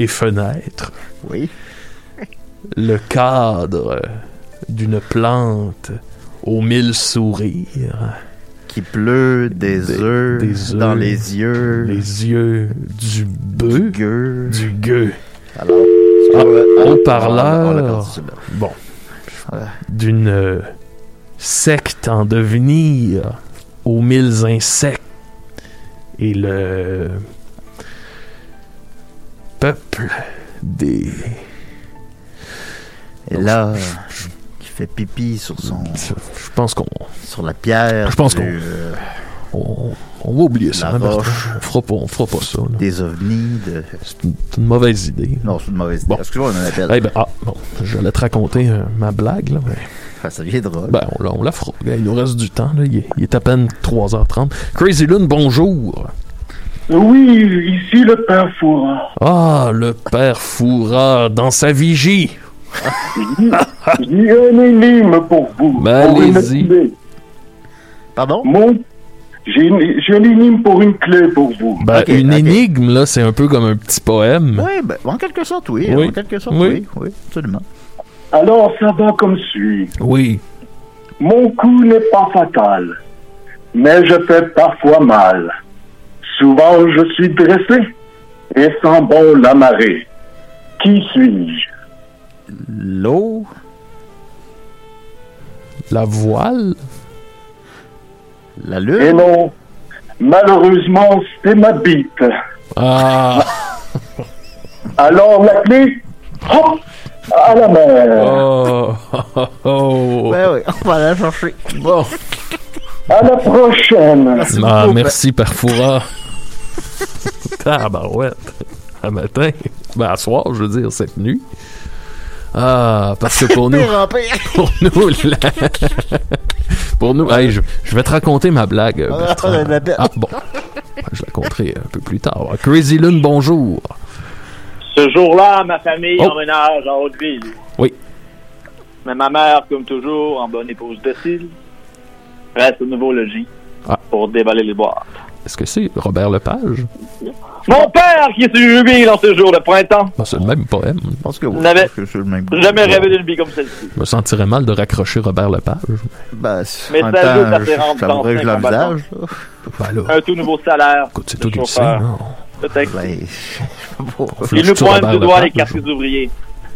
et fenêtre. oui. Le cadre d'une plante aux mille sourires. Qui pleut des, Des- œufs des dans les yeux. Les yeux du bœuf. gueux. Du gueux. Alors, Ah, parleur. Bon. Voilà. D'une euh, secte en devenir aux mille insectes. Et le peuple des. Et là, qui fait pipi sur son. Je pense qu'on. Sur la pierre. Je pense qu'on- euh, On, on va oublier ça. Hein. On fera pas, on fera pas ça. là. des ovnis. De... C'est une, mauvaise idée. Non, c'est une mauvaise idée. Bon. Excuse-moi, on en appelle. Eh ben, ah, bon, j'allais te raconter euh, ma blague, là, mais... Enfin, ça viendra. Ben, on, la- on la fera. Il nous reste du temps, là. Il est, il est à peine 3h30. Crazy Lune, bonjour. Oui, ici le père Foura. Ah, le père Foura dans sa vigie. J'ai un énigme pour vous. Ben, Pour une allez-y. Pardon? Mon... J'ai une... j'ai un énigme pour une clé pour vous. Ben, une énigme, là, c'est un peu comme un petit poème. Oui, ben, en quelque sorte, oui. Oui. En quelque sorte, Oui. oui. Oui, absolument. Alors, ça va comme suit. Oui. Mon coup n'est pas fatal, mais je fais parfois mal. Souvent, je suis dressé et sens bon l'amarrer. Qui suis-je? L'eau? La voile? La Et lune. non, malheureusement, c'est ma bite. Ah. Alors, la clé, hop, à la mer. Oh. oh, oh. Ben oui, on va la chercher. Bon. À la prochaine. Ah, merci, père Foura. Tabarouette. À matin. Ben, à soir, je veux dire, cette nuit. Ah, parce que pour nous... En pour nous, la- pour nous, hey, je, je vais te raconter ma blague. Ah. Ah, bon. Je la compterai un peu plus tard. Crazy Lune, bonjour. Ce jour-là, ma famille Oh. emménage à Hauteville. Oui. Mais ma mère, comme toujours, en bonne épouse docile, reste au nouveau logis Ah. pour déballer les boîtes. Est-ce que c'est Robert Lepage? Mon père qui est sur jubile en ce jour de printemps. C'est le même poème. Je pense que oui. N'avait Je pense que c'est le même. jamais rêvé d'une vie comme celle-ci. Je me sentirais mal de raccrocher Robert Lepage. Ben, Mais en ça ajoute à ses que je l'envisage. Ben Un tout nouveau salaire. c'est qui le sais, chauffeur. non? Peut-être. Ben, Il nous pointe du doigt les quartiers ouvriers.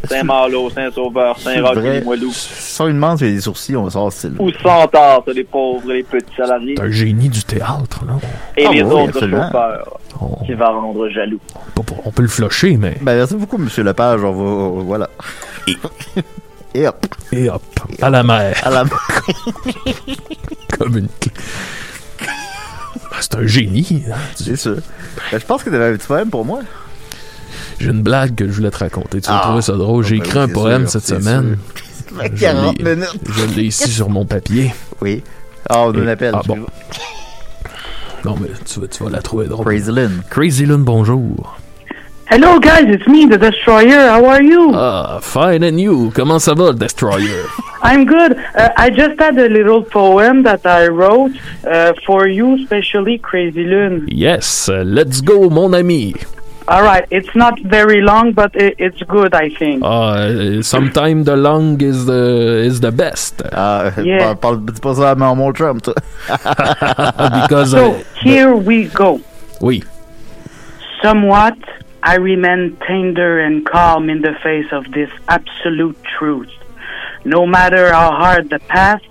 Saint-Malo, Saint-Sauveur, Saint-Roch. Limoilou. Sans une manche et des sourcils, on va savoir c'est Où s'entassent les pauvres et les petits salariés. C'est un génie du théâtre, non? Et Ah les oui, autres absolument. chauffeurs. Qui va rendre jaloux. On peut le flusher, mais. Ben, merci beaucoup, monsieur Lepage. On va. Voilà. Et hop. Et hop. À la mer. À la Comme une. clé. Ben, c'est un génie. hein. C'est sûr. Ben, je pense que tu avais un petit poème pour moi. J'ai une blague que je voulais te raconter. Tu vas Ah. trouver ça drôle. J'ai Ben écrit un poème sûr, cette semaine. Je 40 l'ai- minutes. Je l'ai ici sur mon papier. Oui. Ah, on Et- l'appelle. Ah bon. Non, mais tu vas, tu vas la trouver drôle. Crazy Lynn. Crazy Lynn, bonjour. Hello, guys. It's me, the Destroyer. How are you? Ah, fine and you? Comment ça va, Destroyer? I'm good. Uh, I just had a little poem that I wrote uh, for you, especially Crazy Lune. Yes, uh, let's go, mon ami. All right. It's not very long, but it, it's good, I think. Uh, sometime the long is the, is the best. Ah, Yeah. parle, parle- dis pas ça à mon Trump, toi. Because, so uh, here we go. oui. Somewhat, I remain tender and calm in the face of this absolute truth. No matter how hard the path,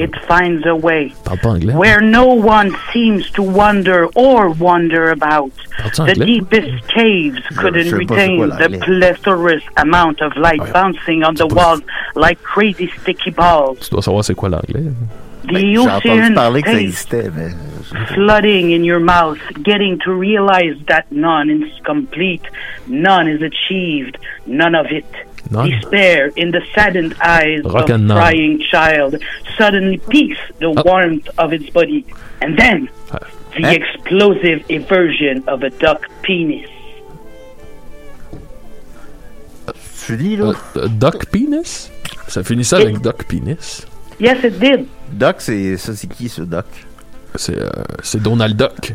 it finds a way. Parle pas anglais. Where no one seems to wonder or wonder about. The deepest caves couldn't sais pas c'est quoi retain the l'anglais. plethorous amount of light bouncing on the walls like crazy sticky balls. Tu dois savoir c'est quoi l'anglais. The ocean parler que ça taste existait, mais. flooding in your mouth, getting to realize that none is complete, none is achieved, none of it. None? Despair in the saddened eyes Rock of crying child suddenly piques the warmth of its body, and then the Hein? explosive eversion of a duck penis. Tu dis, là? Euh, Duck Penis? Ça finissait avec Duck Penis. Yes, it did. Doc, c'est. Ça, c'est qui, ce Doc? C'est euh, c'est Donald Duck.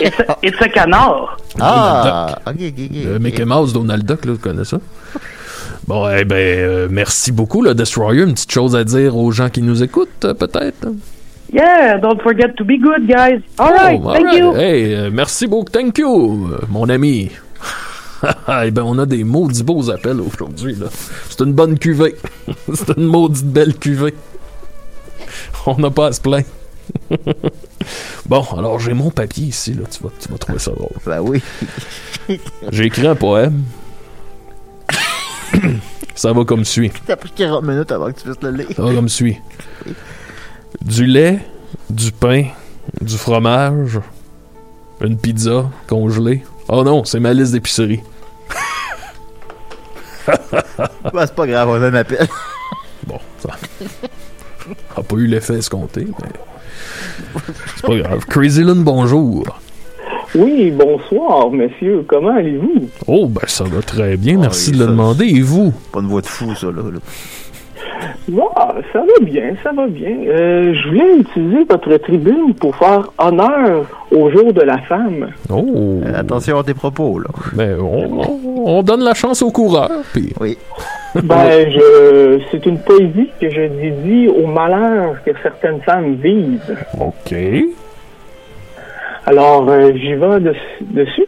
It's a, it's a canard. Ah! Ok, ok, ok. Le Mickey Mouse, Donald Duck, là, tu connais ça? Bon, eh ben, euh, merci beaucoup, le Destroyer. Une petite chose à dire aux gens qui nous écoutent, euh, peut-être? Yeah, don't forget to be good, guys. All right, Oh, thank alright. you. Hey, euh, merci beaucoup. Thank you, mon ami. eh ben, on a des maudits beaux appels aujourd'hui, là. C'est une bonne cuvée. C'est une maudite belle cuvée. On n'a pas à se plaindre. bon, alors j'ai mon papier ici, là. Tu vas, tu vas trouver ça drôle. Ben oui. J'ai écrit un poème. ça va comme suit. T'as pris 40 minutes avant que tu puisses le lire. Ça va comme suit. Du lait, du pain, du fromage, une pizza congelée. Oh non, c'est ma liste d'épicerie. Ben, c'est pas grave, on a un appel. Bon, ça a pas eu l'effet escompté, mais c'est pas grave. Crazy Lune, bonjour. Oui, bonsoir, monsieur. Comment allez-vous? Oh, ben ça va très bien, merci de le demander. Et vous? Pas une voix de fou, ça, là. là. Ah, ça va bien, ça va bien. Euh, je voulais utiliser votre tribune pour faire honneur au jour de la femme. Oh! Euh, attention à tes propos, là. Ben, on, on- on donne la chance aux coureurs, puis... Oui. Ben, je, c'est une poésie que je dédie au malheur que certaines femmes vivent. OK. Alors, euh, j'y vais de- dessus.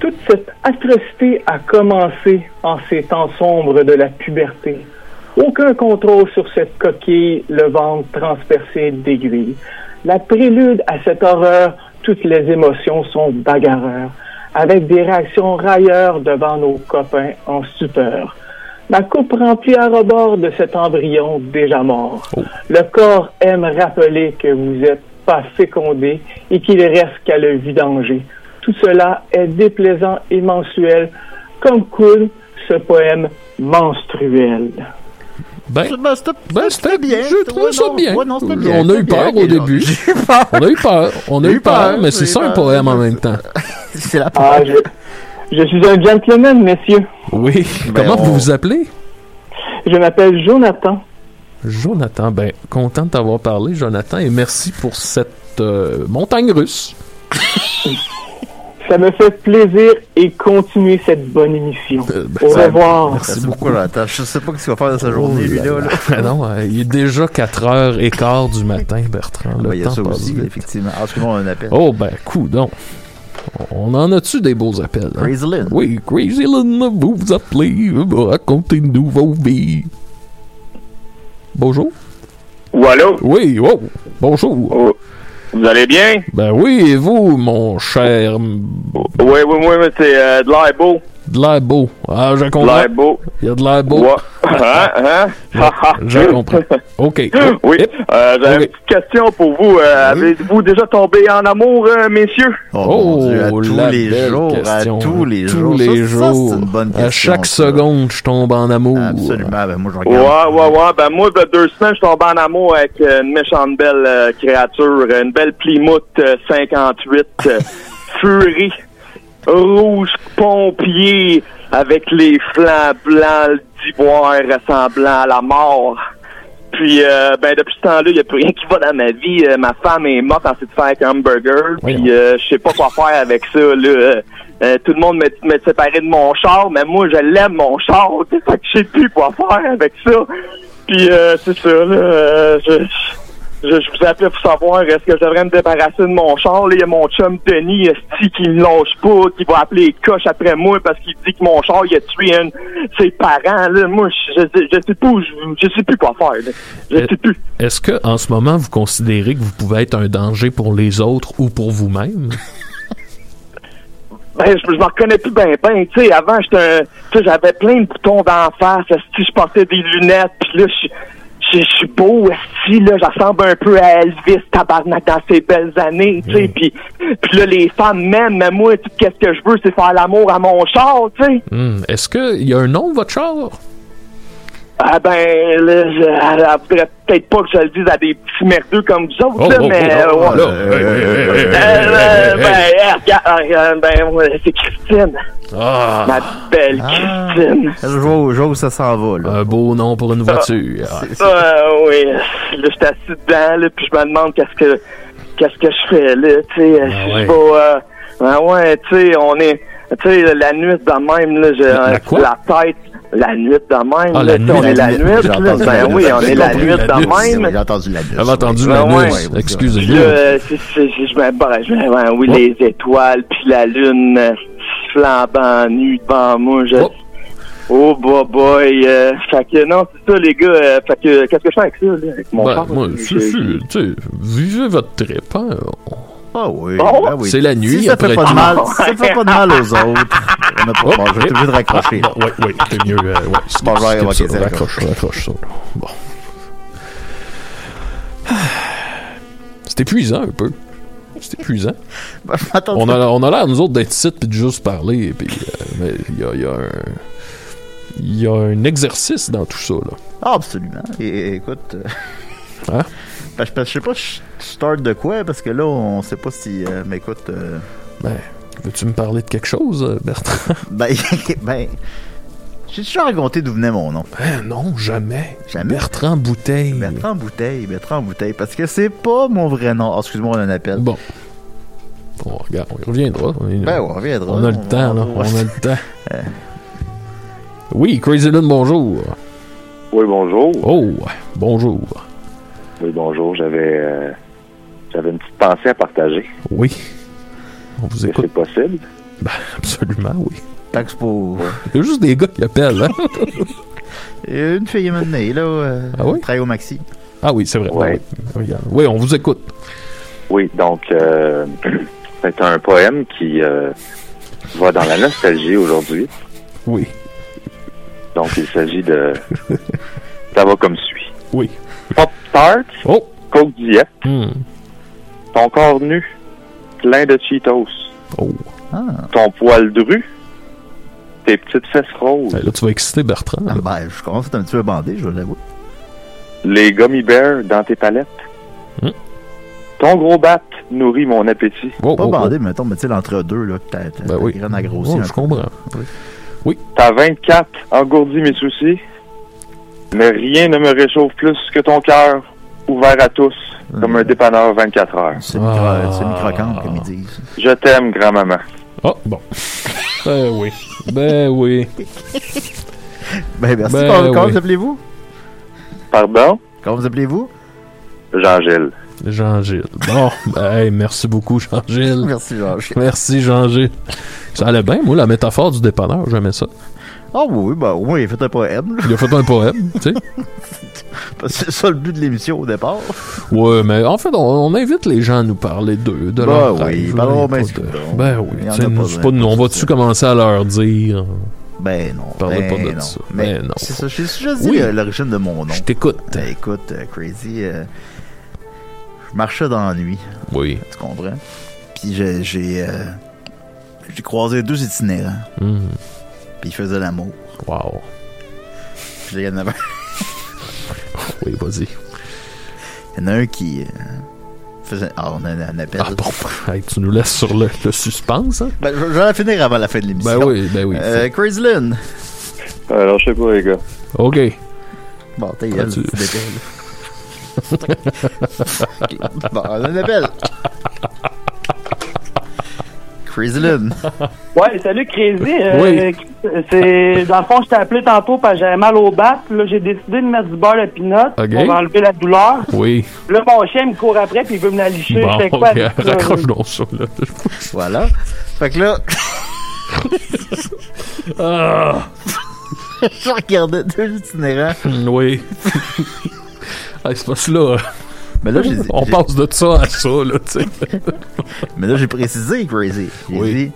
Toute cette atrocité a commencé en ces temps sombres de la puberté. Aucun contrôle sur cette coquille, le ventre transpercé d'aiguilles. La prélude à cette horreur, toutes les émotions sont bagarreurs, avec des réactions railleurs devant nos copains en stupeur. Ma coupe remplie à rebord de cet embryon déjà mort. Le corps aime rappeler que vous êtes pas fécondé et qu'il reste qu'à le vidanger. Tout cela est déplaisant et mensuel, comme coule ce poème menstruel. Ben, ben, c'était bien. Je trouve ça bien. Ouais, non, c'était bien, On a eu peur bien, au début. peur. On a eu peur. On a eu eu peur, peur, mais c'est ça un poème en même temps. C'est la Ah, je, je suis un gentleman, messieurs. Oui. Ben, Comment on- vous vous appelez? Je m'appelle Jonathan. Jonathan, ben, content de t'avoir parlé, Jonathan, et merci pour cette euh, montagne russe. Ça me fait plaisir et continuer cette bonne émission. Au Ça- revoir. Merci beaucoup, Jonathan. Je sais pas ce qu'il va faire de sa journée, lui, là. là. Ah non, euh, il est déjà 4h15 du matin, Bertrand. Le Ouais, il y a temps ça passe aussi, vite. effectivement. Ah, excuse-moi, on a un appel. Oh, ben, coudon. On en a-tu des beaux appels? hein? Crazy Lynn. Oui, Crazy Lynn, vous vous appelez, racontez-nous vos vies. Bonjour. Ou allô? Oui, oh, bonjour. Vous allez bien? Ben oui, et vous, mon cher... Oui, oui, oui, mais c'est euh, de l'air beau. De l'air beau. Ah, je De comprends. l'air beau. Il y a de l'air beau. Ouais. Hein? Hein? Je comprends. OK. Oui, euh, j'avais une petite question pour vous. Euh, Avez-vous déjà tombé en amour, euh, messieurs? Oh, Dieu, à tous la les belle jours, question. à tous les Tous jours. les Ça, ça, jours. c'est une bonne à chaque ça. seconde, je tombe en amour. Absolument. Ben, moi, je Ouais, regarde. ouais, ouais. Ben, moi, a deux semaines, je suis tombé en amour avec une méchante belle euh, créature. Une belle Plymouth euh, 58 euh, Fury. Rouge pompier avec les flancs blancs d'ivoire ressemblant à la mort. Puis, euh, ben, depuis ce temps-là, il n'y a plus rien qui va dans ma vie. Euh, ma femme est morte en fait avec un hamburger. Puis, euh, je sais pas quoi faire avec ça, là. Euh, tout le monde me, me séparé de mon char, mais moi, je l'aime, mon char. Fait que je sais plus quoi faire avec ça. Puis, euh, c'est ça, là. je, je, je vous appelais pour savoir, est-ce que je devrais me débarrasser de mon char? Là, il y a mon chum Denis, esti, qui me lâche pas, qui va appeler les coches après moi parce qu'il dit que mon char, il a tué un, ses parents. Là, moi, je, je, je sais pas, où je, sais plus quoi faire. là. Je sais plus. Est-ce que en ce moment, vous considérez que vous pouvez être un danger pour les autres ou pour vous-même? Ben, je, je me reconnais plus ben ben, tu sais, avant, j'étais j'avais plein de boutons d'en face, je portais des lunettes, puis là, je je suis beau, esti, là, je ressemble un peu à Elvis, tabarnak, dans ses belles années, tu sais, puis puis là, les femmes m'aiment, mais moi, qu'est-ce que je veux, c'est faire l'amour à mon char, tu sais. Hmm, Est-ce qu'il y a un nom, votre char? Ah ben, là, je, peut-être pas que je le dise à des petits merdeux comme vous autres, Oh, là, oh, mais... ben, ben, c'est Christine. Ah. Ma belle Christine. Je vois, je vois où ça s'en va, là. Un beau nom pour une voiture. Euh, oui, là, j'étais assis dedans, là, puis je me demande qu'est-ce que qu'est-ce que je fais, là, tu sais, je ouais. vais, euh, ben ouais, tu sais, on est, tu sais, la nuit de même, là, j'ai La- la tête, la nuit de même, Ah, là, la tu sais, on nuit, est la la nuit, nuit. ben oui, nuit. on est la nuit la de nuit. même. J'ai entendu la nuit. J'avais entendu Ben la ouais. nuit. Excusez-moi. C'est- je ben, ben oui, les étoiles, puis la lune euh, flambant nue devant moi. Je... Oh, boy, boy. euh, fait que non, c'est ça, les gars. euh, fait que qu'est-ce que je fais avec ça, là, avec mon Ben, moi, Je- tu sais, vivez votre trip, hein. Ah oui, Bon. ben oui. C'est la nuit, Si ça après fait pas de mal, si ça fait pas de mal aux autres, on a pas, bon, je vais être obligé de raccrocher. Ouais, ouais, c'est mieux. euh, ouais, c'est Bon, ça, raccroche, raccroche ça. Bon. C'est épuisant un peu. C'est épuisant. attends, on a, on a l'air, nous autres, d'être ici puis de juste parler. Puis, euh, mais il y a, il y a un. Il y a un exercice dans tout ça, là. Ah, absolument. Et, et- écoute. euh, Hein? Ben, je, je sais pas, je start de quoi, parce que là, on sait pas si. euh, mais écoute. euh, Ben, veux-tu me parler de quelque chose, euh, Bertrand? ben, ben. J'ai déjà raconté d'où venait mon nom. Ben non, jamais. Jamais. Bertrand Bouteille. Bertrand Bouteille, Bertrand Bouteille, parce que c'est pas mon vrai nom. Ah, excuse-moi, on a un appel. Bon. On regarde, on y reviendra. On, est- Ben, on reviendra. On a le On- temps, là. on- On a le temps. Oui, Crazy Lynn, bonjour. Oui, bonjour. Oh, bonjour. Oui, bonjour. J'avais euh, j'avais une petite pensée à partager. Oui. On vous Est-ce que écoute. c'est possible? Ben, absolument, oui. Taxe pour. Il y a juste des gars qui appellent, hein? Une fille maintenant, là, euh, Ah oui? travaille au maxi. Ah oui, c'est vrai. Ouais. Oui. Regarde. Oui, on vous écoute. Oui, donc euh, c'est un poème qui euh, va dans la nostalgie aujourd'hui. Oui. Donc il s'agit de ça va comme suit. Oui. Pop Tart, oh. Coke Diet, Hmm. ton corps nu, plein de Cheetos, Oh. Ah. ton poil dru, tes petites fesses roses, Ben, là, tu vas exciter Bertrand. là. Ben, je commence à être un petit peu bandé, je l'avoue. les gummy bears dans tes palettes. Hmm. Ton gros bat nourrit mon appétit. Oh, pas oh, bandé, mais mettons, mais tu sais, l'entre-deux, là, peut-être. Ben oui. graine à grossir Oh, un je comprends. Oui. Oui. T'as 24, engourdi mes soucis. Mais rien ne me réchauffe plus que ton cœur, ouvert à tous, comme un dépanneur 24 heures. C'est micro- c'est microcamp, comme ils disent. Je t'aime, grand-maman. Oh, bon. Ben oui. Ben oui. Ben, merci. Ben comment comment vous appelez-vous? Pardon? Comment vous appelez-vous? Jean-Gilles. Jean-Gilles. Bon, ben, hey, merci beaucoup, Jean-Gilles. Merci, Jean-Gilles. Merci, Jean-Gilles. Ça allait bien, moi, la métaphore du dépanneur, j'aimais ça. Ah oui, ben au moins il a fait un poème. là. Il a fait un poème, tu sais. Parce que c'est ça le but de l'émission au départ. Ouais, mais en fait, on, on invite les gens à nous parler d'eux, de Ben leur oui, de-. Ben oui, Il y en tu sais, a nous, pas c'est pas de nous. On va-tu commencer à leur dire? Ben non. Parlez ben pas de non. ça. Mais Ben non. c'est ça, je je dis Oui. euh, l'origine de mon nom. Je t'écoute. Ben écoute, euh, Crazy, euh, je marchais dans la nuit. Oui. Tu comprends? Puis j'ai j'ai euh, croisé deux itinérants. Mhm. Puis ils faisaient l'amour. Wow. Puis là, il y en avait Oui, vas-y. Il y en a un qui euh, faisait... Ah, on a un, appel. Ah bon, hey, tu nous laisses sur le, le suspense, hein? Ben, je je vais la finir avant la fin de l'émission. Ben oui, ben oui. Euh, Crazy Lynn. Alors, je sais pas, les gars. OK. Bon, t'es Ah, gueule, tu-. Bon, on a un appel. Crazy Lynn. Ouais, salut Crazy. Euh, Oui. C'est dans le fond, je t'ai appelé tantôt parce que j'avais mal au bat. Là, j'ai décidé de mettre du beurre de pinot pour enlever la douleur. Oui. Là, mon chien me court après puis il veut me la licher. Bon, je fais quoi raccroche donc ça, là. Voilà. Fait que là... Ah. je regardais deux itinérants. Oui. hey, c'est pas cela. Mais là, j'ai On passe de ça à ça, là, tu sais. Mais là, j'ai précisé, Crazy. J'ai Oui. dit...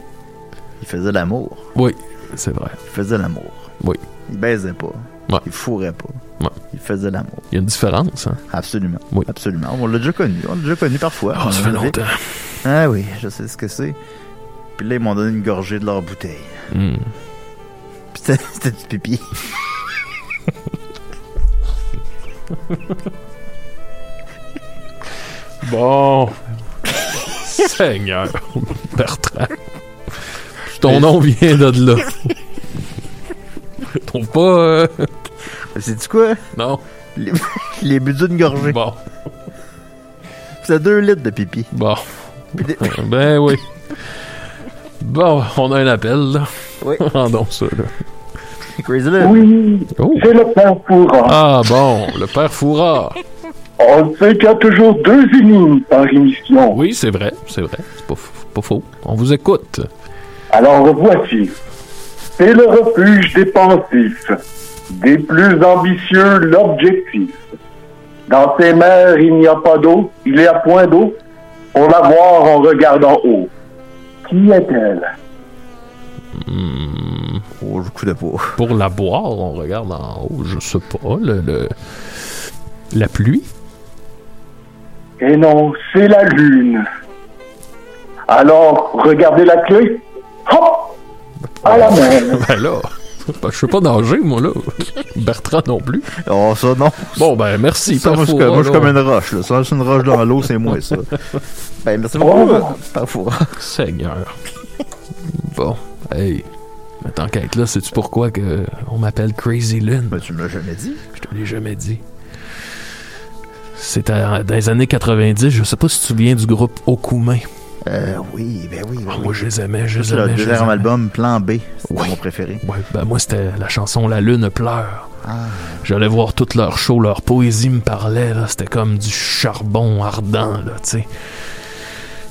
Il faisait l'amour. Oui, c'est vrai. Il faisait l'amour. Oui. Il baisait pas. Ouais. Il fourrait pas. Ouais. Il faisait l'amour. Il y a une différence, hein? Absolument. Oui. Absolument. On l'a déjà connu. On l'a déjà connu parfois. Ah, ça fait longtemps. Ah oui, je sais ce que c'est. Puis là, ils m'ont donné une gorgée de leur bouteille. Hmm. Puis c'était c'était du pipi. Bon. Seigneur. Bertrand. Ton nom vient de là. Trouve pas. euh, C'est-tu quoi? Non. Les, les buts d'une gorgée. Bon. C'était deux litres de pipi. Bon. Ben oui. Bon, on a un appel, là. Oui. Rendons ça, là. Crazy Lynn. Oui, Oh. c'est le père Foura. Ah, bon, le père Foura. On sait qu'il y a toujours deux énigmes par émission. Oui, c'est vrai, c'est vrai. C'est pas, faux. On vous écoute. Alors voici. C'est le refuge des pensifs, des plus ambitieux l'objectif. Dans ces mers, il n'y a pas d'eau, il y a point d'eau, pour la voir en regardant haut. Qui est-elle? Hmm, Oh, je coup de peau. pour la boire, on regarde en haut, je sais pas, le, le- la pluie. Et non, c'est la lune. Alors, regardez la clé. Hop! À la main. Ben là, ben, je sais pas nager, moi, là. Bertrand non plus. Oh, ça, non. Bon, ben, merci, Ça, moi, je suis comme- suis une roche. Là. Ça, c'est une roche dans l'eau, c'est moi, ça. Ben, merci beaucoup, Oh. Père Foura. Seigneur. Bon, hey. Mais tant qu'à être là, sais-tu pourquoi que on m'appelle Crazy Lynn? Ben, tu me l'as jamais dit. Je te l'ai jamais dit. C'était dans les années 90, je sais pas si tu te souviens du groupe Okume. Euh, oui, ben oui. Ah, moi, je les aimais, je les le aimais, les deuxième album, Plan B. C'était mon préféré. Ouais, ben moi, c'était la chanson La Lune pleure. Ah. J'allais voir toutes leurs shows, leur poésie me parlait, là. C'était comme du charbon ardent, là, tu sais.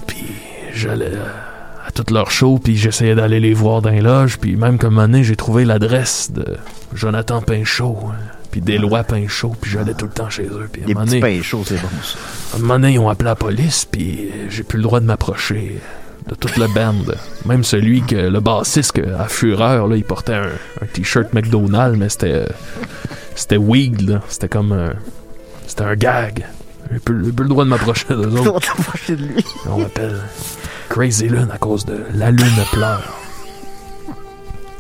Puis j'allais euh, à toutes leurs shows, puis j'essayais d'aller les voir dans les loges, puis même comme donné, j'ai trouvé l'adresse de Jonathan Pinchot, hein, puis d'Éloi Pinchot, puis j'allais tout le temps chez eux. Puis petits pains chauds, c'est bon, ça. à un moment donné, ils ont appelé la police, puis euh, j'ai plus le droit de m'approcher de toute la band. Même celui que le bassiste que, à Fureur, là, il portait un, un t-shirt McDonald's, mais c'était euh, c'était weed, là. C'était comme un c'était un gag. J'ai plus, le droit de m'approcher d'eux autres. de lui. On m'appelle Crazy Lune à cause de la lune pleure.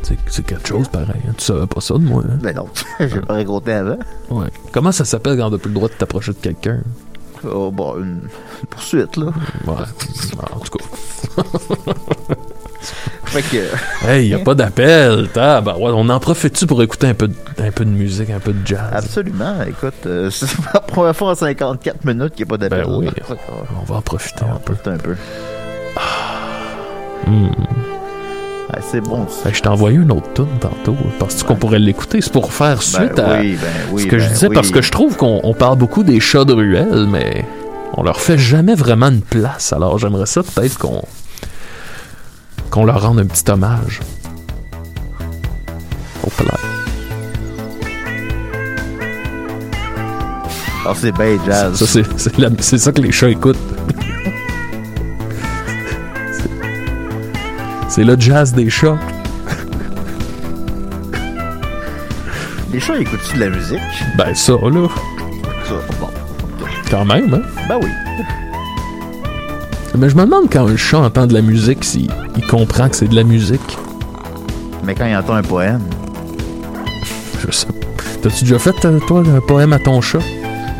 C'est quelque chose pareil. hein. Tu savais pas ça de moi, hein? Ben non, j'ai pas raconté avant. Ouais. Comment ça s'appelle quand on n'a plus le droit de t'approcher de quelqu'un? Oh, bon, une, une poursuite, là. Ouais. En tout cas. Fait que... Hey, y a pas d'appel. tab. Ouais, on en profite-tu pour écouter un peu, de, un peu de musique, un peu de jazz? Absolument. Écoute, euh, c'est la première fois en 54 minutes qu'il n'y a pas d'appel. Ben oui. On va en profiter un peu. Un peu. Hmm. Ah, c'est bon. Hey, je t'ai envoyé une autre tune tantôt. Penses-tu qu'on pourrait l'écouter? C'est pour faire suite à oui, ben oui, ce que je ben disais, oui. parce que je trouve qu'on on parle beaucoup des chats de ruelle, mais on leur fait jamais vraiment une place. Alors j'aimerais ça peut-être qu'on qu'on leur rende un petit hommage. Là. Ah, c'est bien jazz. Ça, c'est ça que les chats écoutent. C'est le jazz des chats. Les chats écoutent-tu de la musique? Ben ça, là, Ça, bon. quand même, hein? Ben oui. Mais je me demande quand un chat entend de la musique, s'il il comprend que c'est de la musique. Mais quand il entend un poème. Je sais. T'as-tu déjà fait, euh, toi, un poème à ton chat?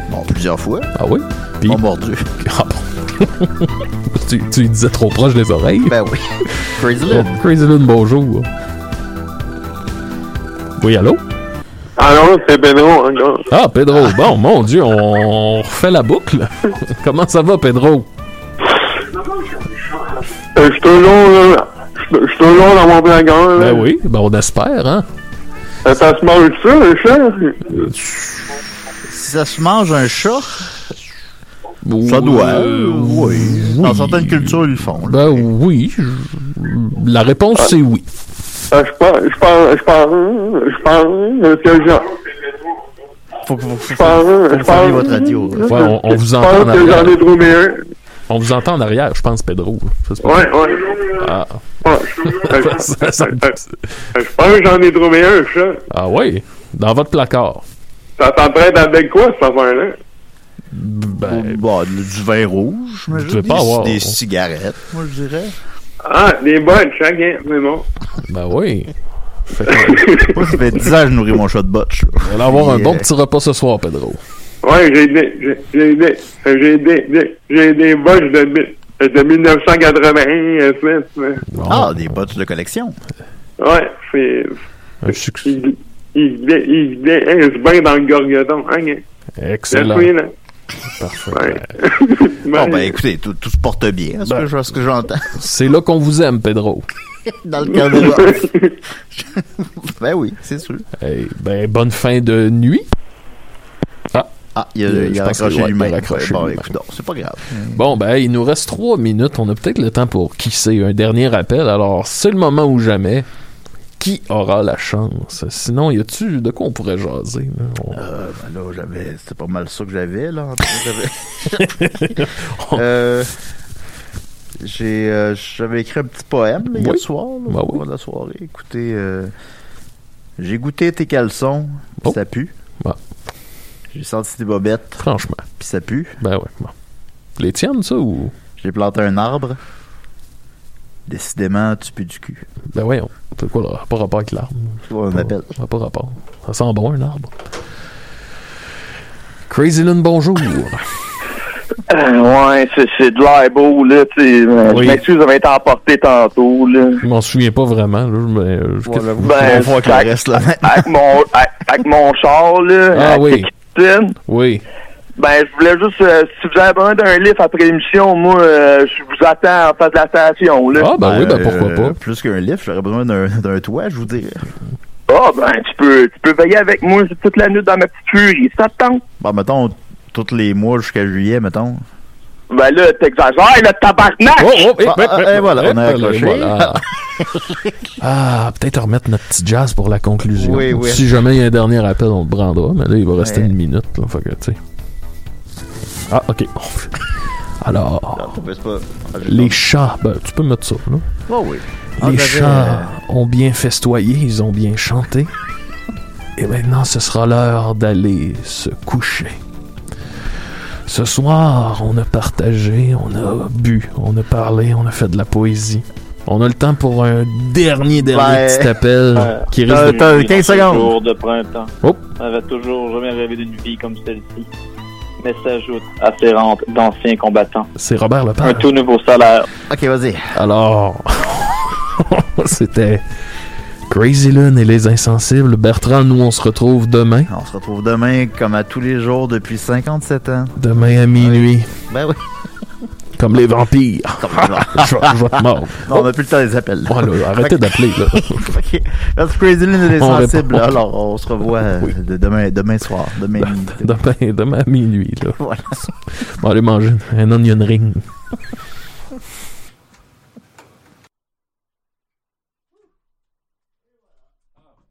Bon, plusieurs fois. Ah oui? Puis... Pas mordu. Ah bon. Tu, disais trop proche des oreilles? Ben oui. Crazy Oh, Lynn. Crazy Lynn, bonjour. Oui, allô? Alors, c'est Pedro encore. Ah, Pedro. Bon, mon Dieu, on, on refait la boucle. Comment ça va, Pedro? Euh, Je suis toujours là. Je suis toujours dans mon placard. Ben oui, ben on espère, hein? Euh, Ça se mange ça, le chat? Si ça se mange un chat, ça doit. euh, oui. Dans certaines cultures, ils le font. là. Ben oui. je- La réponse, c'est oui. Euh, Je pense, je pense, je pense, je pense que j'en... Faut que vous Je pense, je votre pense... radio. Ouais, on, on vous Je entend pense que j'en arrière. ai trouvé un. On vous entend en arrière, je pense, Pedro. Ça, Ouais, ouais. Ah. Ouais. Ça, ça- Je pense que j'en ai trouvé un, chat. ah oui, dans votre placard. Ça s'entraide avec quoi, cette affaire-là? Ben, Bon, du vin rouge, Vous je pas avoir- des cigarettes, moi je dirais. Ah, des bonnes, chacun, c'est bon. ben oui. Fait que, Moi, ça fait 10 ans que je nourris mon chat de botch. on va avoir un bon euh, petit repas ce soir, Pedro. Ouais, j'ai des, j'ai- j'ai des, j'ai des, des, j'ai des bottes de, de 1980, euh, Smith. Bon, Ah, des bottes de collection. Ouais, c'est, un succès. il, il, il, il, il, bien dans le gorgoton, hein, Excellent. Merci. Parfait. Ouais. Bon, ben écoutez, tout, tout se porte bien, ce que je- ce que j'entends. C'est là qu'on vous aime, Pedro. Dans le cadre Ben oui, c'est sûr. Hey, ben, bonne fin de nuit. Ah, Ah, il a, Euh, il a raccroché lui-même. raccroché bon, c'est pas grave. Bon, ben, il nous reste trois minutes. On a peut-être le temps pour qui sait un dernier appel. Alors, c'est le moment ou jamais. Qui aura la chance? Sinon, y a-tu de quoi on pourrait jaser? là? On- Euh, ben là, j'avais. C'était pas mal ça que j'avais, là. euh, j'ai, euh, j'avais écrit un petit poème là, hier soir, là, Ben au oui. cours de la soirée. Écoutez, euh, j'ai goûté tes caleçons, pis Oh. ça pue. Ah. J'ai senti tes bobettes, Franchement. pis ça pue. Ben ouais. Les tiennes, ça, ou... J'ai planté un arbre. Décidément, tu pues du cul. Ben voyons. C'est quoi, là? Pas rapport avec l'arbre. C'est quoi on appelle? Ça n'a pas rapport. Ça sent bon, un arbre. Crazy Lune, bonjour. Euh, ouais, c'est, c'est de l'air beau, là, tu euh, Oui. Je m'excuse d'avoir été emporté tantôt, là. Je m'en souviens pas vraiment, là. Mais, euh, je- Voilà, vous Ben, le avec- reste, là. Avec mon, avec, avec mon char, là, Ah avec oui. Oui. Ben, je voulais juste, euh, si vous avez besoin d'un livre après l'émission, moi, euh, je vous attends en face de la station, là. Ah, ben oui, ben pourquoi euh, pas. Plus qu'un lift, j'aurais besoin d'un, d'un toit, je vous dirais. Ah, ben, tu peux, tu peux veiller avec moi toute la nuit dans ma petite furie, ça te tente? Bon, mettons, tous les mois jusqu'à juillet, mettons. Ben là, t'exagères, le tabarnak! Oh, oh, eh, Ah, eh, ah, eh, et voilà, eh, on a eh, accroché. voilà. ah, peut-être remettre notre petit jazz pour la conclusion. Oui, oui. Si jamais il y a un dernier appel, on le prendra. Mais là, il va rester Ouais. une minute. Là, fait que, tu sais. Ah, ok. Alors, Non, pas- ah, les pas- chats, ben, tu peux mettre ça, là. Oh oui. Ah, Les j'avais, chats ont bien festoyé, ils ont bien chanté. Et maintenant, ce sera l'heure d'aller se coucher. Ce soir, on a partagé, on a bu, on a parlé, on a fait de la poésie. On a le temps pour un dernier, dernier petit appel euh, qui risque de... t'as 15 secondes. Jour de printemps. Oh. J'avais toujours jamais rêvé d'une vie comme celle-ci. Mais s'ajoute à ces rentes d'anciens combattants. C'est Robert Un Lepage. tout nouveau salaire. Ok, vas-y. Alors, C'était Crazy Lune et les Insensibles. Bertrand, nous, on se retrouve demain. On se retrouve demain comme à tous les jours depuis 57 ans. Demain à minuit. Ben oui. Comme les vampires. je, vais- je vais te mordre. Non, on n'a plus le temps des appels. Ouais, là, arrêtez d'appeler, là. Crazy sensibles. répond. Alors, on se revoit euh, de demain, demain soir. Demain, Demain, demain à minuit, là. Voilà. On va aller manger un onion ring.